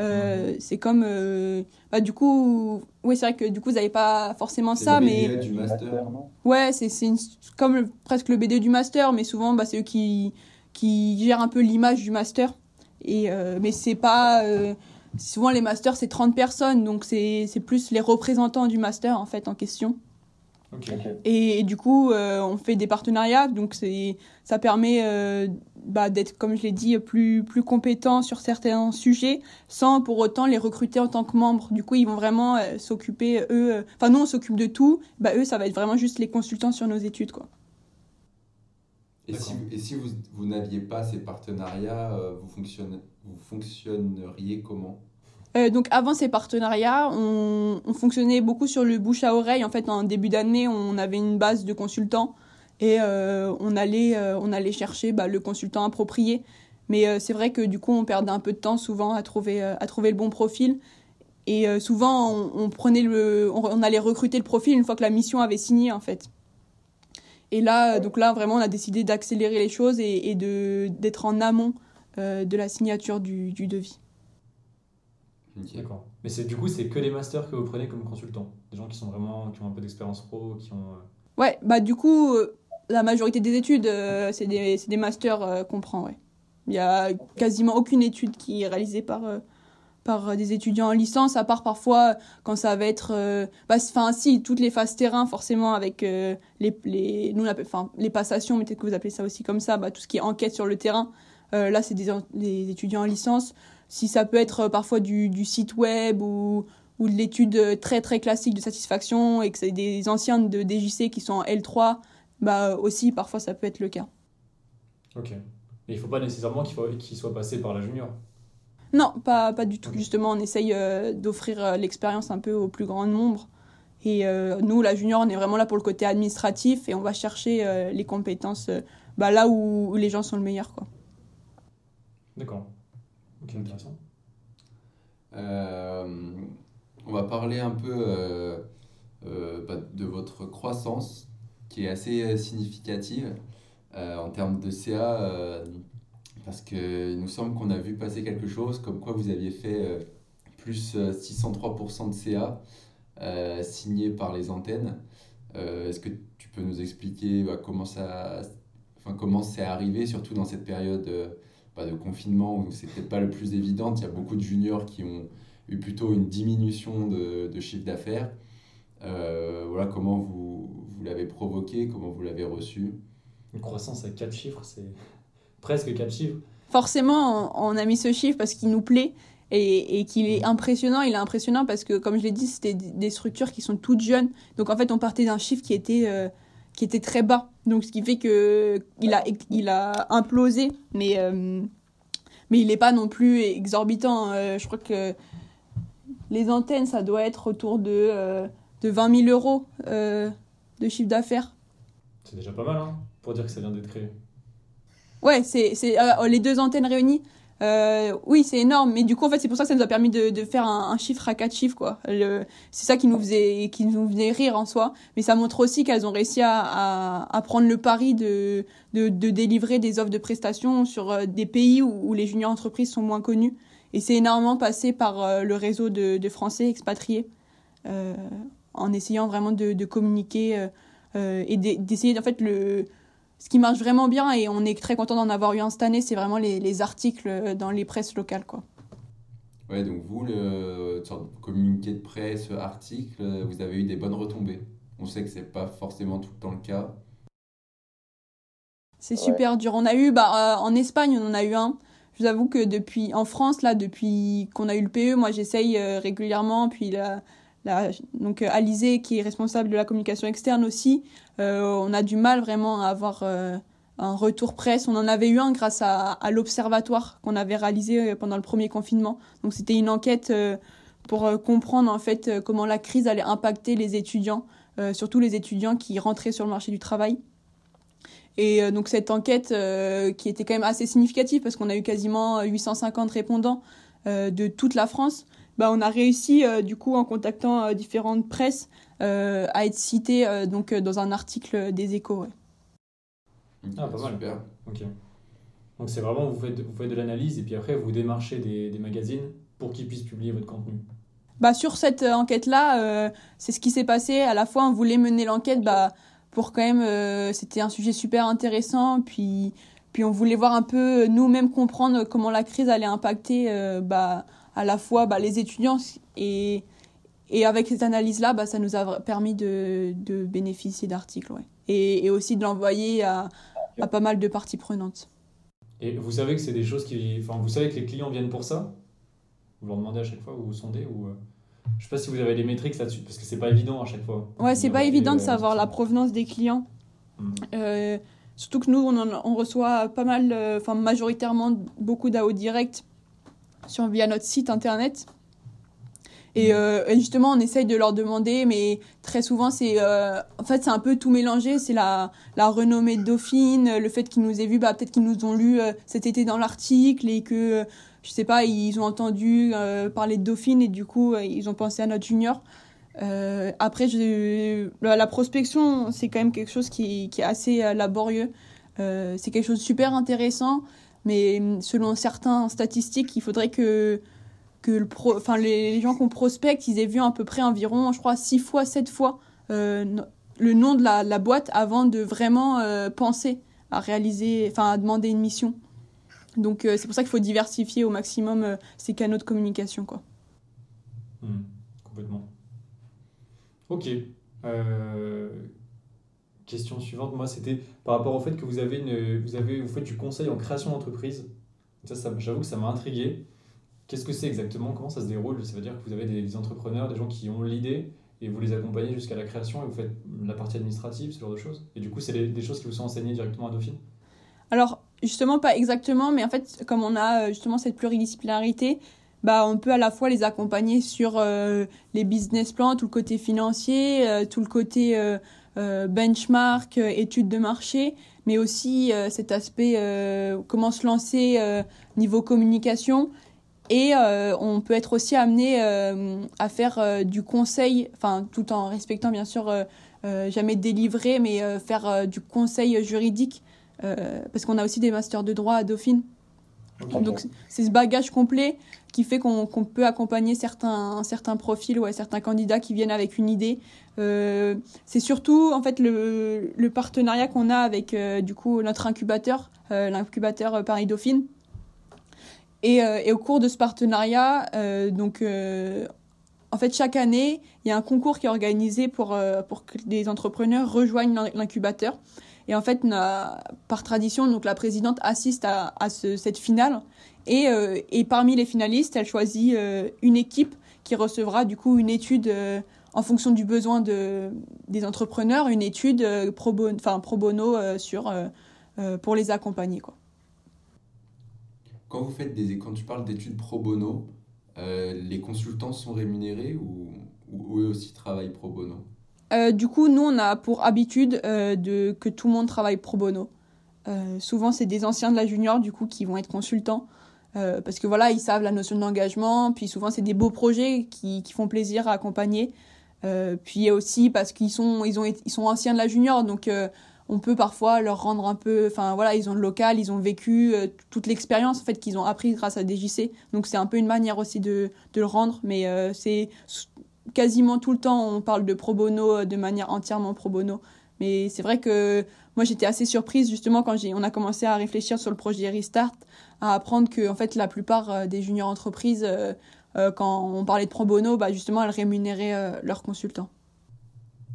Euh, C'est comme, euh, bah, du coup, oui, c'est vrai que du coup, vous n'avez pas forcément C'est ça, le mais BDE du master. Ouais, c'est c'est une- comme le- presque le BD du master, mais souvent bah, c'est eux qui, qui gèrent un peu l'image du master. Et, euh, mais c'est pas. euh, souvent les masters c'est 30 personnes, donc c'est c'est plus les représentants du master en fait en question. Et, et du coup, euh, on fait des partenariats, donc c'est ça permet euh, bah, d'être, comme je l'ai dit, plus, plus compétent sur certains sujets, sans pour autant les recruter en tant que membres. Du coup, ils vont vraiment euh, s'occuper, eux, euh, enfin nous on s'occupe de tout, bah, eux ça va être vraiment juste les consultants sur nos études. quoi. Et si, et si vous, vous n'aviez pas ces partenariats, euh, vous, fonctionne, vous fonctionneriez comment? Euh, donc avant ces partenariats, on, on fonctionnait beaucoup sur le bouche à oreille. En fait, en début d'année, on avait une base de consultants et euh, on, allait, euh, on allait chercher bah, le consultant approprié. Mais c'est vrai que du coup, on perdait un peu de temps souvent à trouver, à trouver le bon profil. Et souvent, on, prenait le, on, allait recruter le profil une fois que la mission avait signé, en fait. Et là, donc là, vraiment, on a décidé d'accélérer les choses et, d'être en amont de la signature du devis. D'accord. Mais c'est du coup, c'est que des masters que vous prenez comme consultants. Des gens qui sont vraiment, qui ont un peu d'expérience pro, qui ont. euh, Ouais, bah du coup, euh, la majorité des études, euh, c'est des, c'est des masters euh, qu'on prend, ouais. Il y a quasiment aucune étude qui est réalisée par, euh, par des étudiants en licence, à part parfois quand ça va être, bah, enfin si toutes les phases terrain forcément avec les les nous enfin les passations, mais peut-être que vous appelez ça aussi comme ça, bah, tout ce qui est enquête sur le terrain. là c'est des, des étudiants en licence. Si ça peut être parfois du, du site web ou ou de l'étude très très classique de satisfaction et que c'est des anciens de DJC qui sont en L3, bah aussi parfois ça peut être le cas. Ok. Mais il ne faut pas nécessairement qu'il soit passé par la junior Non, pas, pas du tout. Justement, on essaye euh, d'offrir euh, l'expérience un peu au plus grand nombre. Et euh, nous, la junior, on est vraiment là pour le côté administratif et on va chercher les compétences bah, là où, les gens sont le meilleur. D'accord. Ok, intéressant. on va parler un peu bah, de votre croissance qui est assez significative. Euh, en termes de CA, euh, parce qu'il nous semble qu'on a vu passer quelque chose, comme quoi vous aviez fait euh, plus 603% de CA signé par les antennes. Est-ce que tu peux nous expliquer bah, comment ça, enfin, comment c'est arrivé, surtout dans cette période de confinement où c'est peut-être pas le plus évident. Il y a beaucoup de juniors qui ont eu plutôt une diminution de, de chiffre d'affaires. voilà comment vous, vous l'avez provoqué, comment vous l'avez reçu? Une croissance à 4 chiffres, c'est presque 4 chiffres. Forcément, on a mis ce chiffre parce qu'il nous plaît et, et qu'il est impressionnant. Il est impressionnant parce que, comme je l'ai dit, c'était des structures qui sont toutes jeunes. Donc en fait, on partait d'un chiffre qui était, euh, qui était très bas. Donc ce qui fait qu'il a, il a implosé, mais, euh, mais il n'est pas non plus exorbitant. Euh, je crois que les antennes, ça doit être autour de, de 20 000 euros de chiffre d'affaires. C'est déjà pas mal, hein pour dire que ça vient d'être créé. Ouais, c'est euh, les deux antennes réunies. Euh, oui, c'est énorme, mais du coup, en fait, c'est pour ça que ça nous a permis de, de faire un, chiffre à quatre chiffres, quoi. C'est ça qui nous faisait, qui nous faisait rire en soi, mais ça montre aussi qu'elles ont réussi à, à, prendre le pari de, de, de, délivrer des offres de prestations sur euh, des pays où, où les juniors entreprises sont moins connues. Et c'est énormément passé par le réseau de, de Français expatriés, euh, en essayant vraiment de, de communiquer et d'essayer, en fait, le, ce qui marche vraiment bien et on est très content d'en avoir eu un cette année, c'est vraiment les, les, articles dans les presses locales. Quoi. Ouais, donc vous, le communiqué de presse, article, vous avez eu des bonnes retombées. On sait que c'est pas forcément tout le temps le cas. C'est super dur. On a eu, bah, euh, en Espagne, on en a eu un. Je vous avoue que depuis, en France, là, depuis qu'on a eu le PE, moi, j'essaye euh, régulièrement. Puis là, donc euh, Alizé qui est responsable de la communication externe aussi, euh, on a du mal vraiment à avoir euh, un retour presse. On en avait eu un grâce à, l'observatoire qu'on avait réalisé pendant le premier confinement. Donc c'était une enquête pour comprendre en fait comment la crise allait impacter les étudiants, surtout les étudiants qui rentraient sur le marché du travail. Et donc cette enquête qui était quand même assez significative parce qu'on a eu quasiment 850 répondants de toute la France. Bah, on a réussi, euh, du coup, en contactant euh, différentes presses, euh, à être cité donc, dans un article des échos. Ah, pas mal. Super. Ok. Donc c'est vraiment, vous faites, vous faites de l'analyse et puis après, vous démarchez des, des magazines pour qu'ils puissent publier votre contenu. Bah, sur cette enquête-là, c'est ce qui s'est passé. À la fois, on voulait mener l'enquête bah, pour quand même... C'était un sujet super intéressant. Puis, puis on voulait voir un peu, nous-mêmes, comprendre comment la crise allait impacter bah, à la fois bah, les étudiants et, et avec cette analyse-là, bah, ça nous a permis de, de bénéficier d'articles. Ouais. Et, et, aussi de l'envoyer à, à, pas mal de parties prenantes. Et vous savez que c'est des choses qui. Enfin, vous savez que les clients viennent pour ça? Vous leur demandez à chaque fois, vous vous sondez ou... Euh, je sais pas si vous avez des métriques là-dessus, parce que c'est pas évident à chaque fois. Ouais, c'est pas évident de savoir la provenance des clients. Mmh. Euh, surtout que nous, on, on reçoit pas mal, euh, enfin majoritairement beaucoup d'AO direct sur, via notre site internet. Et, euh, justement, on essaye de leur demander, mais très souvent, c'est euh, en fait, c'est un peu tout mélangé. C'est la, la renommée de Dauphine, le fait qu'ils nous aient vus, bah, peut-être qu'ils nous ont lu euh, cet été dans l'article et que, je sais pas, ils ont entendu parler de Dauphine et du coup, ils ont pensé à notre junior. après, la, prospection, c'est quand même quelque chose qui, est assez laborieux. c'est quelque chose de super intéressant. Mais hum, selon certains statistiques, il faudrait que, que les gens qu'on prospecte, ils aient vu à peu près environ, je crois, 6 fois, 7 fois euh, le nom de la, boîte avant de vraiment euh, penser à réaliser, enfin, à demander une mission. Donc c'est pour ça qu'il faut diversifier au maximum ces canaux de communication. Quoi. Hmm, complètement. Ok. question suivante, moi, c'était par rapport au fait que vous avez une, vous avez, vous faites du conseil en création d'entreprise. Ça j'avoue que ça m'a intrigué. Qu'est-ce que c'est exactement? Comment ça se déroule? Ça veut dire que vous avez des, entrepreneurs, des gens qui ont l'idée et vous les accompagnez jusqu'à la création et vous faites la partie administrative, ce genre de choses? Et du coup, c'est des choses qui vous sont enseignées directement à Dauphine? Alors, justement, pas exactement, mais en fait, comme on a euh, justement cette pluridisciplinarité, bah, on peut à la fois les accompagner sur euh, les business plans, tout le côté financier, euh, tout le côté benchmark, études de marché, mais aussi cet aspect comment se lancer niveau communication et euh, on peut être aussi amené euh, à faire euh, du conseil, enfin tout en respectant bien sûr jamais délivrer, mais faire du conseil juridique, parce qu'on a aussi des masters de droit à Dauphine. Donc c'est ce bagage complet qui fait qu'on peut accompagner certains, certains profils ou certains candidats qui viennent avec une idée. c'est surtout en fait le, le partenariat qu'on a avec du coup notre incubateur, l'incubateur Paris Dauphine et, euh, et, au cours de ce partenariat, euh, donc, euh, en fait, chaque année, il y a un concours qui est organisé pour, pour que des entrepreneurs rejoignent l'incubateur. Et en fait, par tradition, donc la présidente assiste à, à ce, cette finale. Et, et, parmi les finalistes, elle choisit une équipe qui recevra du coup une étude en fonction du besoin de, des entrepreneurs, une étude pro, bono, pro bono sur, pour les accompagner. Quoi. Quand vous faites des, quand tu parles d'études pro bono, euh, les consultants sont rémunérés ou, eux aussi travaillent pro bono? Euh, Du coup, nous, on a pour habitude euh, de, que tout le monde travaille pro bono. souvent, c'est des anciens de la junior, du coup, qui vont être consultants. parce que voilà, ils savent la notion d'engagement, puis souvent, c'est des beaux projets qui, qui, font plaisir à accompagner. puis aussi parce qu'ils sont, ils ont, ils sont anciens de la junior, donc on peut parfois leur rendre un peu, enfin voilà, ils ont le local, ils ont vécu euh, toute l'expérience en fait qu'ils ont appris grâce à DJC. Donc c'est un peu une manière aussi de, le rendre, mais euh, c'est quasiment tout le temps on parle de pro bono euh, de manière entièrement pro bono. Mais c'est vrai que moi j'étais assez surprise justement quand on a commencé à réfléchir sur le projet Restart, à apprendre que en fait la plupart des juniors entreprises, quand on parlait de pro bono, bah justement elles rémunéraient leurs consultants.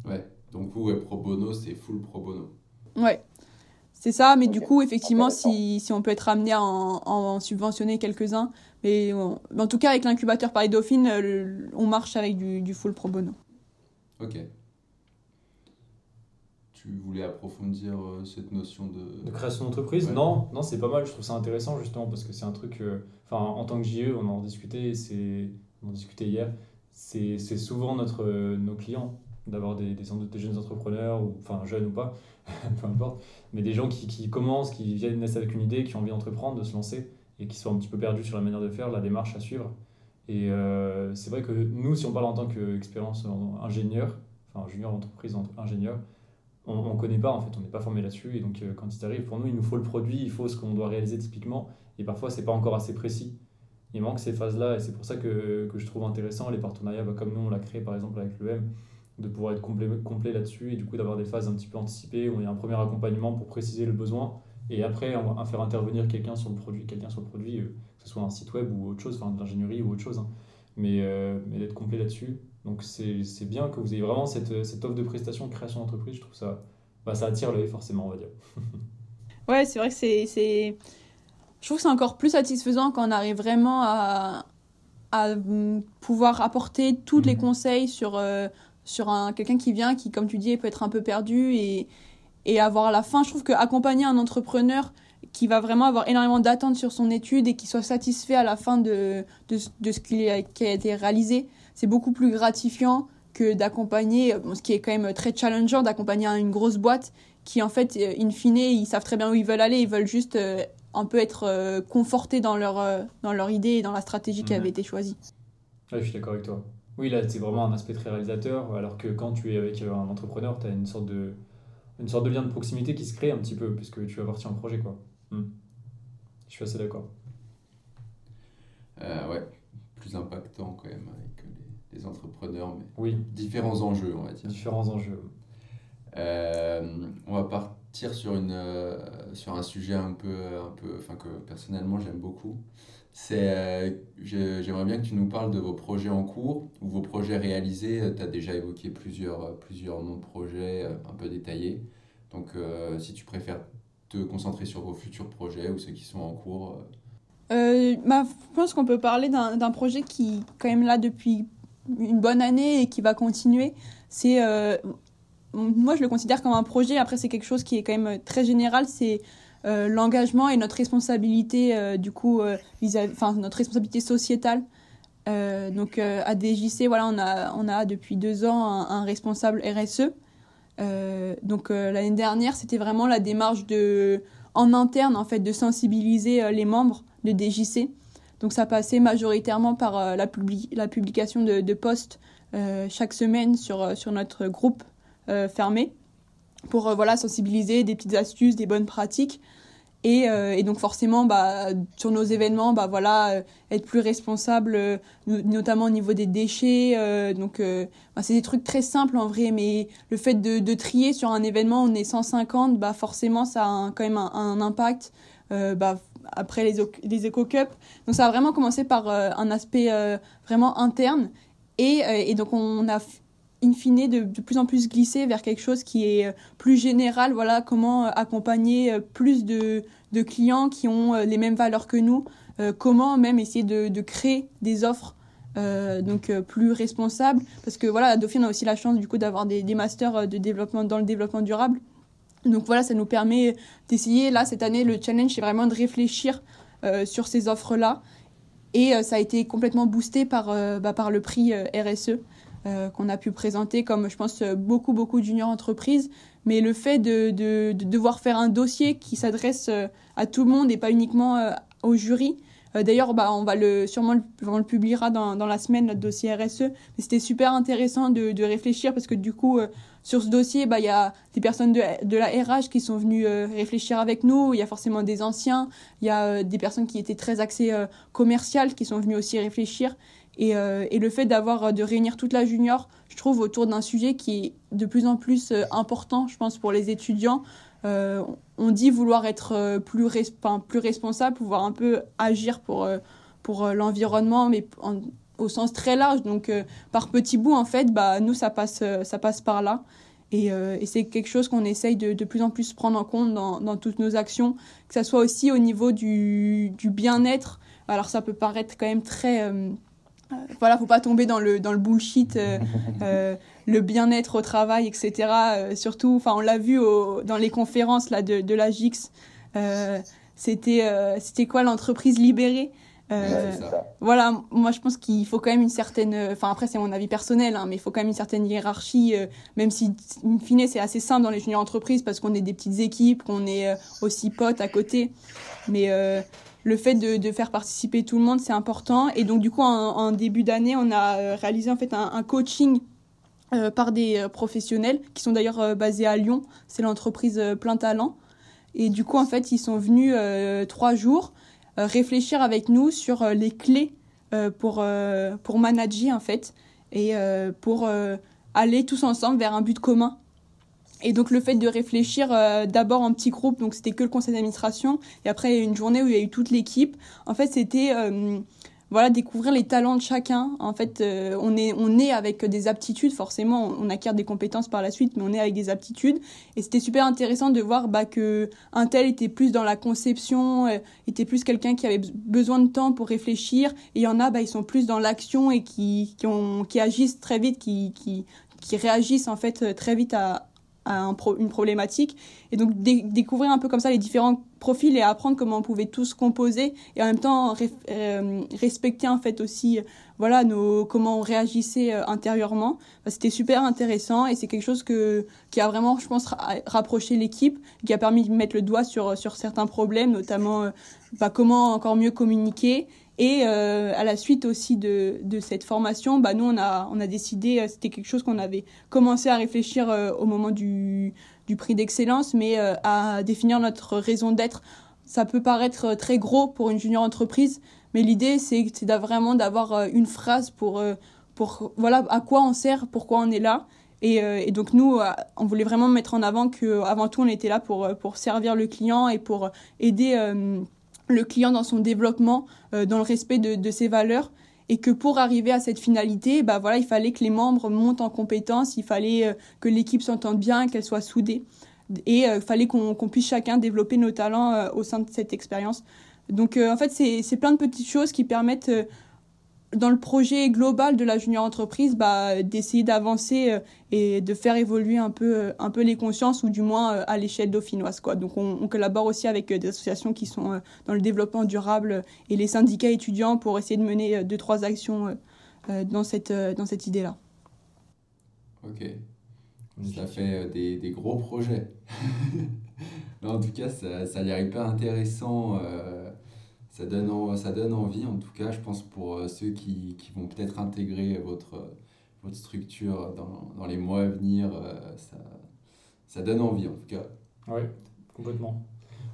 Ouais, donc vous, pro bono, c'est full pro bono. Ouais. C'est ça, mais du coup, effectivement, si, si, on peut être amené à en, subventionner quelques-uns, mais en tout cas, avec l'incubateur Paris Dauphine, on marche avec du, du, full pro bono. Ok. Tu voulais approfondir euh, cette notion de... De création d'entreprise? Non, non c'est pas mal, je trouve ça intéressant justement parce que c'est un truc... Euh, enfin, en tant que JE, on en discutait, on en discutait hier, c'est souvent notre, nos clients d'avoir des, des, jeunes entrepreneurs, ou, enfin jeunes ou pas, peu importe, mais des gens qui, qui, commencent, qui viennent naître avec une idée, qui ont envie d'entreprendre, de se lancer, et qui sont un petit peu perdus sur la manière de faire, la démarche à suivre. Et euh, c'est vrai que nous, si on parle en tant qu'expérience ingénieur, enfin junior entreprise ingénieur, on ne connaît pas en fait, on n'est pas formé là-dessus. Et donc euh, quand il arrive, pour nous, il nous faut le produit, il faut ce qu'on doit réaliser typiquement. Et parfois, c'est pas encore assez précis. Il manque ces phases-là, et c'est pour ça que, que, je trouve intéressant les partenariats, bah, comme nous on l'a créé par exemple avec l'EM, de pouvoir être complet, complet là-dessus et du coup d'avoir des phases un petit peu anticipées où il y a un premier accompagnement pour préciser le besoin et après on va faire intervenir quelqu'un sur le produit, quelqu'un sur le produit, euh, que ce soit un site web ou autre chose, enfin de l'ingénierie ou autre chose, hein. mais, euh, mais d'être complet là-dessus. Donc c'est bien que vous ayez vraiment cette, cette offre de prestation, création d'entreprise, je trouve ça, bah, ça attire l'œil forcément, on va dire. ouais, c'est vrai que c'est... Je trouve que c'est encore plus satisfaisant quand on arrive vraiment à, à pouvoir apporter tous les mhm. conseils sur... Euh, sur un quelqu'un qui vient, qui, comme tu dis, peut être un peu perdu et, et avoir la fin, je trouve qu'accompagner un entrepreneur qui va vraiment avoir énormément d'attentes sur son étude et qui soit satisfait à la fin de, de, de ce qui a, qui a, été réalisé, c'est beaucoup plus gratifiant que d'accompagner, ce qui est quand même très challengeant, d'accompagner une grosse boîte qui, en fait, in fine, ils savent très bien où ils veulent aller, ils veulent juste euh, un peu être euh, confortés dans leur, euh, dans leur idée et dans la stratégie qui mhm. avait été choisie. je suis d'accord avec toi. Oui, là, c'est vraiment un aspect très réalisateur, alors que quand tu es avec euh, un entrepreneur, tu as une sorte, de, une sorte de lien de proximité qui se crée un petit peu, puisque tu vas partir en projet. Quoi. Hmm. Je suis assez d'accord. Euh, ouais, plus impactant quand même avec les, entrepreneurs, mais oui. différents enjeux, on va dire. Différents enjeux. Euh, on va partir sur, une, sur un sujet un peu, un peu enfin, que personnellement j'aime beaucoup. C'est, j'aimerais bien que tu nous parles de vos projets en cours ou vos projets réalisés. Tu as déjà évoqué plusieurs, plusieurs noms de projets un peu détaillés. Donc, si tu préfères te concentrer sur vos futurs projets ou ceux qui sont en cours euh, bah, Je pense qu'on peut parler d'un projet qui est quand même là depuis une bonne année et qui va continuer. Euh, moi, je le considère comme un projet. Après, c'est quelque chose qui est quand même très général. C'est euh, l'engagement et notre responsabilité, du coup, enfin, notre responsabilité sociétale. donc, à DJC, voilà, on a, on a depuis deux ans un, responsable RSE. donc, l'année dernière, c'était vraiment la démarche de en interne en fait de sensibiliser les membres de DJC. Donc ça passait majoritairement par euh, la, la, publication de, de posts euh, chaque semaine sur, euh, sur notre groupe fermé pour voilà, sensibiliser des petites astuces, des bonnes pratiques. Et, et, donc forcément, bah, sur nos événements, bah, voilà, être plus responsable, notamment au niveau des déchets. donc bah, c'est des trucs très simples en vrai, mais le fait de, trier sur un événement, on est 150, bah, forcément ça a quand même un, impact. après les, les Cup. Donc ça a vraiment commencé par euh, un aspect euh, vraiment interne. Euh, et, donc on a in fine de, de, plus en plus glissé vers quelque chose qui est plus général. Voilà comment accompagner plus de, de clients qui ont les mêmes valeurs que nous. comment même essayer de, de créer des offres donc plus responsables parce que voilà Dauphine a aussi la chance du coup d'avoir des, des, masters de développement dans le développement durable donc voilà, ça nous permet d'essayer. Là, cette année, le challenge, c'est vraiment de réfléchir euh, sur ces offres-là. Et euh, ça a été complètement boosté par, euh, bah, par le prix RSE qu'on a pu présenter, comme je pense beaucoup, beaucoup de junior entreprises. Mais le fait de, de, de devoir faire un dossier qui s'adresse à tout le monde et pas uniquement au jury, D'ailleurs, bah, on va le sûrement on le publiera dans, dans la semaine notre dossier RSE. Mais c'était super intéressant de, de réfléchir parce que du coup, sur ce dossier, bah, il y a des personnes de, de la RH qui sont venues euh, réfléchir avec nous. Il y a forcément des anciens. Il y a euh, des personnes qui étaient très axées euh, commerciales qui sont venues aussi réfléchir. Et, et le fait d'avoir de réunir toute la junior, je trouve, autour d'un sujet qui est de plus en plus important, je pense, pour les étudiants. on dit vouloir être plus, responsable, pouvoir un peu agir pour, pour l'environnement, mais au sens très large. Donc, euh, par petits bouts, en fait, bah, nous, ça passe, euh, ça passe par là. Et, euh, c'est quelque chose qu'on essaye de, de plus en plus prendre en compte dans, dans toutes nos actions, que ça soit aussi au niveau du bien-être. Alors, ça peut paraître quand même très... voilà, faut pas tomber dans le, dans le bullshit, le bien-être au travail, etc. surtout, enfin, on l'a vu au, dans les conférences là, de, de la GIX. c'était, c'était quoi l'entreprise libérée? Euh, voilà, moi je pense qu'il faut quand même une certaine, enfin après c'est mon avis personnel, hein, mais il faut quand même une certaine hiérarchie, euh, même si in fine c'est assez simple dans les juniors entreprises parce qu'on est des petites équipes, qu'on est euh, aussi potes à côté, mais le fait de, faire participer tout le monde c'est important. Et donc du coup en, début d'année on a réalisé en fait un, coaching par des professionnels qui sont d'ailleurs basés à Lyon, c'est l'entreprise Plein Talent. Et du coup en fait ils sont venus trois jours euh, réfléchir avec nous sur euh, les clés euh, pour, pour manager en fait et pour aller tous ensemble vers un but commun. Et donc le fait de réfléchir d'abord en petit groupe, donc c'était que le conseil d'administration, et après une journée où il y a eu toute l'équipe, en fait c'était voilà, découvrir les talents de chacun. En fait, euh, on, est, on est avec des aptitudes, forcément, on acquiert des compétences par la suite, mais on est avec des aptitudes. Et c'était super intéressant de voir bah, que un tel était plus dans la conception, euh, était plus quelqu'un qui avait besoin de temps pour réfléchir. Et il y en a, bah, ils sont plus dans l'action et qui, qui, agissent très vite, qui, qui, qui réagissent en fait très vite à, à un une problématique. Et donc découvrir un peu comme ça les différents profils et apprendre comment on pouvait tous composer et en même temps euh, respecter en fait aussi voilà nos comment on réagissait euh, intérieurement. C'était super intéressant et c'est quelque chose que qui a vraiment je pense rapproché l'équipe, qui a permis de mettre le doigt sur sur certains problèmes, notamment euh, bah, comment encore mieux communiquer et euh, à la suite aussi de, de cette formation, bah, nous, on a, on a décidé, euh, c'était quelque chose qu'on avait commencé à réfléchir euh, au moment du, du prix d'excellence, mais à définir notre raison d'être. Ça peut paraître très gros pour une junior entreprise, mais l'idée, c'est vraiment d'avoir une phrase pour, pour voilà, à quoi on sert, pourquoi on est là. Et, donc nous, on voulait vraiment mettre en avant que avant tout, on était là pour, pour servir le client et pour aider le client dans son développement, dans le respect de, ses valeurs et que pour arriver à cette finalité, bah voilà, il fallait que les membres montent en compétences, il fallait euh, que l'équipe s'entende bien, qu'elle soit soudée, et il euh, fallait qu'on puisse chacun développer nos talents euh, au sein de cette expérience. Donc en fait, c'est plein de petites choses qui permettent dans le projet global de la junior entreprise, bah, d'essayer d'avancer euh, et de faire évoluer un peu, euh, un peu les consciences, ou du moins euh, à l'échelle dauphinoise. Quoi. Donc on, collabore aussi avec des associations qui sont dans le développement durable et les syndicats étudiants pour essayer de mener deux, trois actions dans cette, dans cette idée-là. Ok. Ça fait des, gros projets. en tout cas, ça, ça a l'air hyper intéressant ça donne, ça donne envie, en tout cas, je pense, pour euh, ceux qui, qui vont peut-être intégrer votre, votre structure dans, dans, les mois à venir. Euh, ça, ça donne envie, en tout cas. Oui, complètement.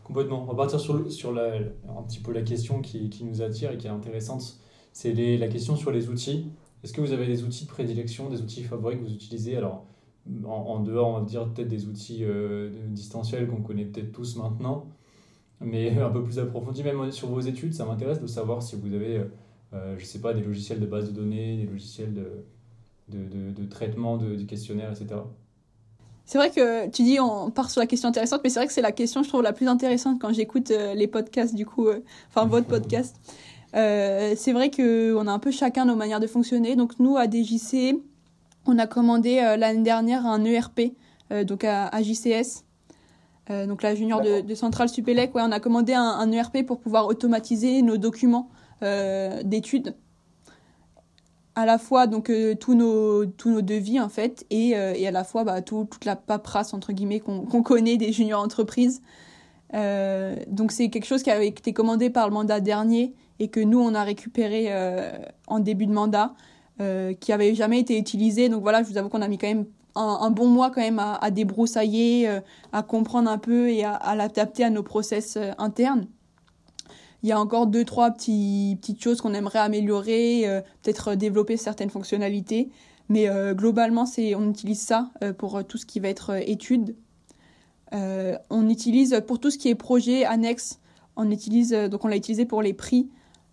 Complètement. On va partir sur, sur un petit peu la question qui, qui nous attire et qui est intéressante. C'est la question sur les outils. Est-ce que vous avez des outils de prédilection, des outils favoris que vous utilisez? Alors, en, dehors, on va dire peut-être des outils euh, distanciels qu'on connaît peut-être tous maintenant mais un peu plus approfondi, même sur vos études, ça m'intéresse de savoir si vous avez, euh, je sais pas, des logiciels de base de données, des logiciels de, de, de, traitement de, du questionnaire, etc. C'est vrai que tu dis on part sur la question intéressante, mais c'est vrai que c'est la question, je trouve, la plus intéressante quand j'écoute euh, les podcasts, du coup, euh, enfin votre podcast. c'est vrai qu'on a un peu chacun nos manières de fonctionner. Donc nous, à DJC, on a commandé l'année dernière un ERP, donc à, à JCS. Euh, donc la junior de, de Centrale Supélec, ouais, on a commandé un, ERP pour pouvoir automatiser nos documents euh, d'études. À la fois donc euh, tous nos tous nos devis en fait et, et à la fois bah, toute la paperasse entre guillemets qu'on connaît des juniors entreprises. Donc c'est quelque chose qui avait été commandé par le mandat dernier et que nous on a récupéré en début de mandat qui avait jamais été utilisé. Donc voilà je vous avoue qu'on a mis quand même un, bon mois quand même à, débroussailler, euh, à comprendre un peu et à, l'adapter à nos process euh, internes. Il y a encore deux, trois petites choses qu'on aimerait améliorer, euh, peut-être développer certaines fonctionnalités. Mais globalement, c'est, on utilise ça pour tout ce qui va être études. on utilise pour tout ce qui est projet annexe, on utilise, donc on l'a utilisé pour les prix.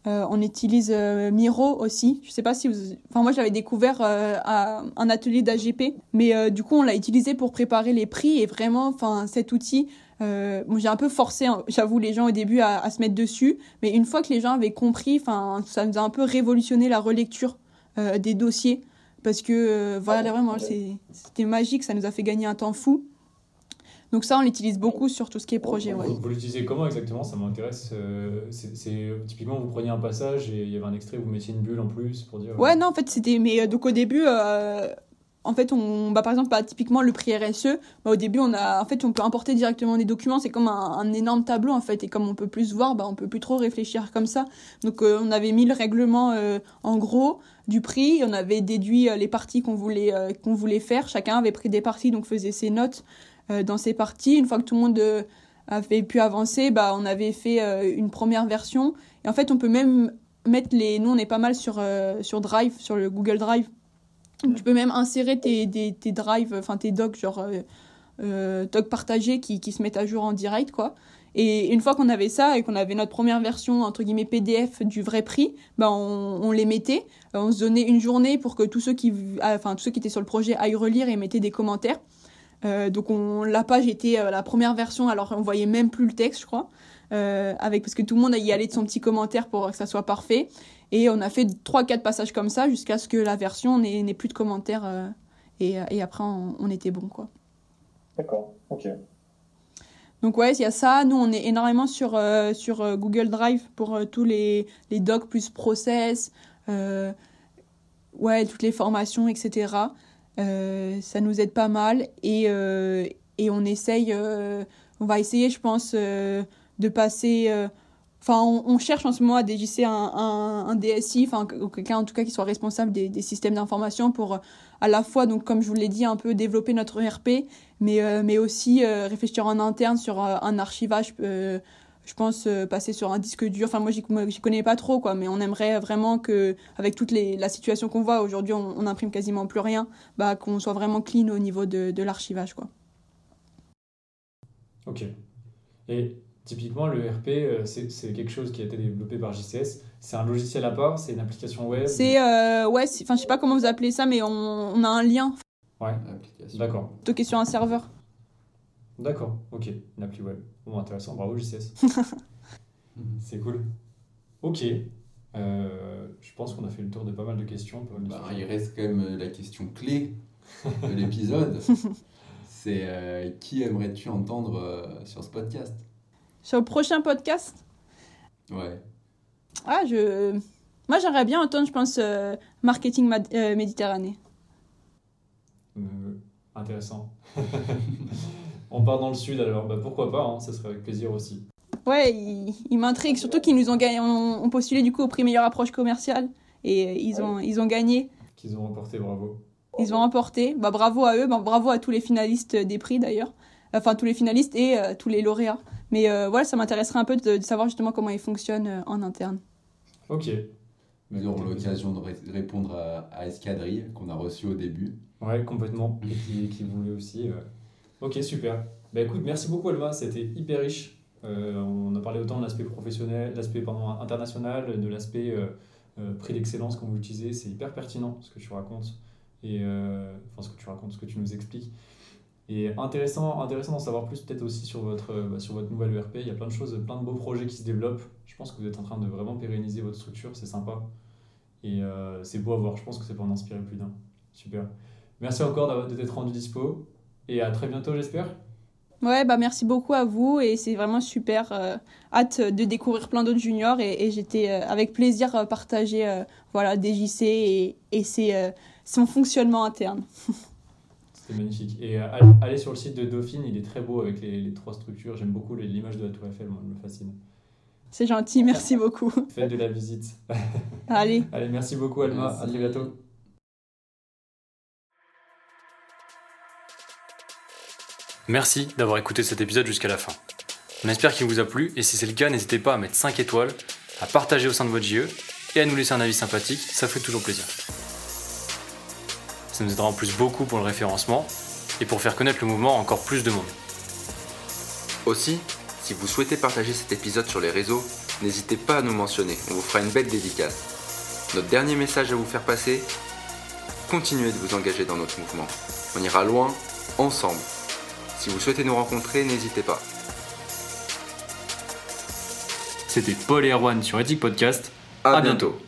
Euh, on utilise euh, Miro aussi. Je sais pas si vous. Enfin, moi, je l'avais découvert euh, à un atelier d'AGP, mais du coup, on l'a utilisé pour préparer les prix et vraiment, enfin, cet outil. j'ai un peu forcé, hein, j'avoue, les gens au début à, se mettre dessus, mais une fois que les gens avaient compris, enfin, ça nous a un peu révolutionné la relecture des dossiers parce que voilà, vraiment, c'était magique, ça nous a fait gagner un temps fou. Donc ça, on l'utilise beaucoup sur tout ce qui est projet. Vous, vous l'utilisez comment exactement? Ça m'intéresse. Euh, c'est typiquement vous preniez un passage et il y avait un extrait, vous mettiez une bulle en plus pour dire. Ouais, non, en fait c'était. Mais euh, donc au début. Euh, en fait, on, bah, par exemple, bah, typiquement le prix RSE, bah, au début, on a, en fait, on peut importer directement des documents. C'est comme un, énorme tableau, en fait. Et comme on peut plus voir, bah, on peut plus trop réfléchir comme ça. Donc, on avait mis le règlement, en gros, du prix. On avait déduit les parties qu'on voulait, qu'on voulait faire. Chacun avait pris des parties, donc faisait ses notes. Euh, dans ces parties. Une fois que tout le monde euh, avait pu avancer, bah, on avait fait euh, une première version. Et en fait, on peut même mettre les. Nous, on est pas mal sur, sur Drive, sur le Google Drive. tu peux même insérer tes, tes, tes drives, enfin tes docs, genre euh, docs partagés qui, qui se mettent à jour en direct, quoi. Et une fois qu'on avait ça et qu'on avait notre première version, entre guillemets, PDF du vrai prix, bah on, on, les mettait. On se donnait une journée pour que tous ceux qui, enfin, tous ceux qui étaient sur le projet aillent relire et mettaient des commentaires. Euh, donc on, la page était euh, la première version, alors on voyait même plus le texte, je crois, euh, avec parce que tout le monde a y allé de son petit commentaire pour que ça soit parfait. Et on a fait trois quatre passages comme ça jusqu'à ce que la version n'ait plus de commentaires et, et, après on, était bon quoi. D'accord, ok. Donc ouais, il y a ça. Nous, on est énormément sur, sur Google Drive pour tous les, les docs plus process, ouais, toutes les formations, etc. Euh, ça nous aide pas mal et, euh, et on essaye, euh, on va essayer, je pense, de passer. Enfin, on, cherche en ce moment à DJC un, un, DSI, enfin quelqu'un en tout cas qui soit responsable des, des systèmes d'information pour à la fois, donc comme je vous l'ai dit, un peu développer notre ERP, mais, mais aussi réfléchir en interne sur un archivage je pense euh, passer sur un disque dur. Enfin, moi, j'y connais pas trop, quoi, mais on aimerait vraiment que, avec toute les, la situation qu'on voit aujourd'hui, on, on imprime quasiment plus rien, bah, qu'on soit vraiment clean au niveau de, de l'archivage, quoi. Ok. Et typiquement, le RP, euh, c'est quelque chose qui a été développé par JCS. C'est un logiciel à part, c'est une application web? C'est, euh, ouais, enfin, je sais pas comment vous appelez ça, mais on, on a un lien Ouais, d'accord. stocké sur un serveur. D'accord, ok. Une appli web. Bon, intéressant, bravo JCS. Mhm. c'est cool. Ok. Euh, je pense qu'on a fait le tour de pas mal de questions. pas mal de Bah, il reste quand même euh, la question clé de l'épisode. C'est euh, qui aimerais-tu entendre euh, sur ce podcast? Sur le prochain podcast, Ouais. ah, je. Moi, j'aimerais bien entendre, je pense, euh, marketing Mad- euh, Méditerranée. Euh, intéressant. On part dans le sud alors, bah, pourquoi pas, hein, ça serait avec plaisir aussi. Ouais, il, il m'intrigue, surtout qu'ils nous ont gagné, on, on postulé du coup au prix meilleure approche commerciale et euh, ils ont, ils ont gagné, Qu'ils ont remporté, bravo. ils ont remporté. Bah, bravo à eux, bah, bravo à tous les finalistes des prix d'ailleurs, enfin tous les finalistes et euh, tous les lauréats. Mais euh, voilà, ça m'intéresserait un peu de, de savoir justement comment ils fonctionnent euh, en interne. Ok. Nous aurons l'occasion de ré- répondre à, à Escadrille qu'on a reçu au début. Ouais, complètement. Et qui, qui voulait aussi. Ok, super. Bah écoute, merci beaucoup Alma, c'était hyper riche. Euh, on a parlé autant de l'aspect professionnel, l'aspect international, de l'aspect euh, euh, prix d'excellence qu'on vous utilisez. C'est hyper pertinent ce que tu racontes. Et, euh, enfin, ce que tu racontes, ce que tu nous expliques. Et intéressant, intéressant d'en savoir plus peut-être aussi sur votre, bah, sur votre nouvelle ERP. Il y a plein de choses, plein de beaux projets qui se développent. Je pense que vous êtes en train de vraiment pérenniser votre structure, c'est sympa. Et c'est beau à voir, je pense que c'est pour en inspirer plus d'un. Super. Merci encore de t'être rendu dispo. Et à très bientôt, j'espère. Ouais, bah merci beaucoup à vous et c'est vraiment super. euh, hâte de découvrir plein d'autres juniors et, et j'étais euh, avec plaisir euh, partager euh, voilà des JC et, et ses, euh, son fonctionnement interne. C'était magnifique. Et euh, all- allez sur le site de Dauphine, il est très beau avec les, les trois structures. J'aime beaucoup les- l'image de la Tour Eiffel, moi, elle me fascine. C'est gentil, merci beaucoup. Faites de la visite. Allez. Allez, merci beaucoup, Alma. Merci. À très bientôt. Merci d'avoir écouté cet épisode jusqu'à la fin. On espère qu'il vous a plu et si c'est le cas, n'hésitez pas à mettre 5 étoiles, à partager au sein de votre JE et à nous laisser un avis sympathique, ça fait toujours plaisir. Ça nous aidera en plus beaucoup pour le référencement et pour faire connaître le mouvement à encore plus de monde. Aussi, si vous souhaitez partager cet épisode sur les réseaux, n'hésitez pas à nous mentionner, on vous fera une belle dédicace. Notre dernier message à vous faire passer, continuez de vous engager dans notre mouvement. On ira loin, ensemble. Si vous souhaitez nous rencontrer, n'hésitez pas. C'était Paul et Erwan sur Ethic Podcast. À, À bientôt.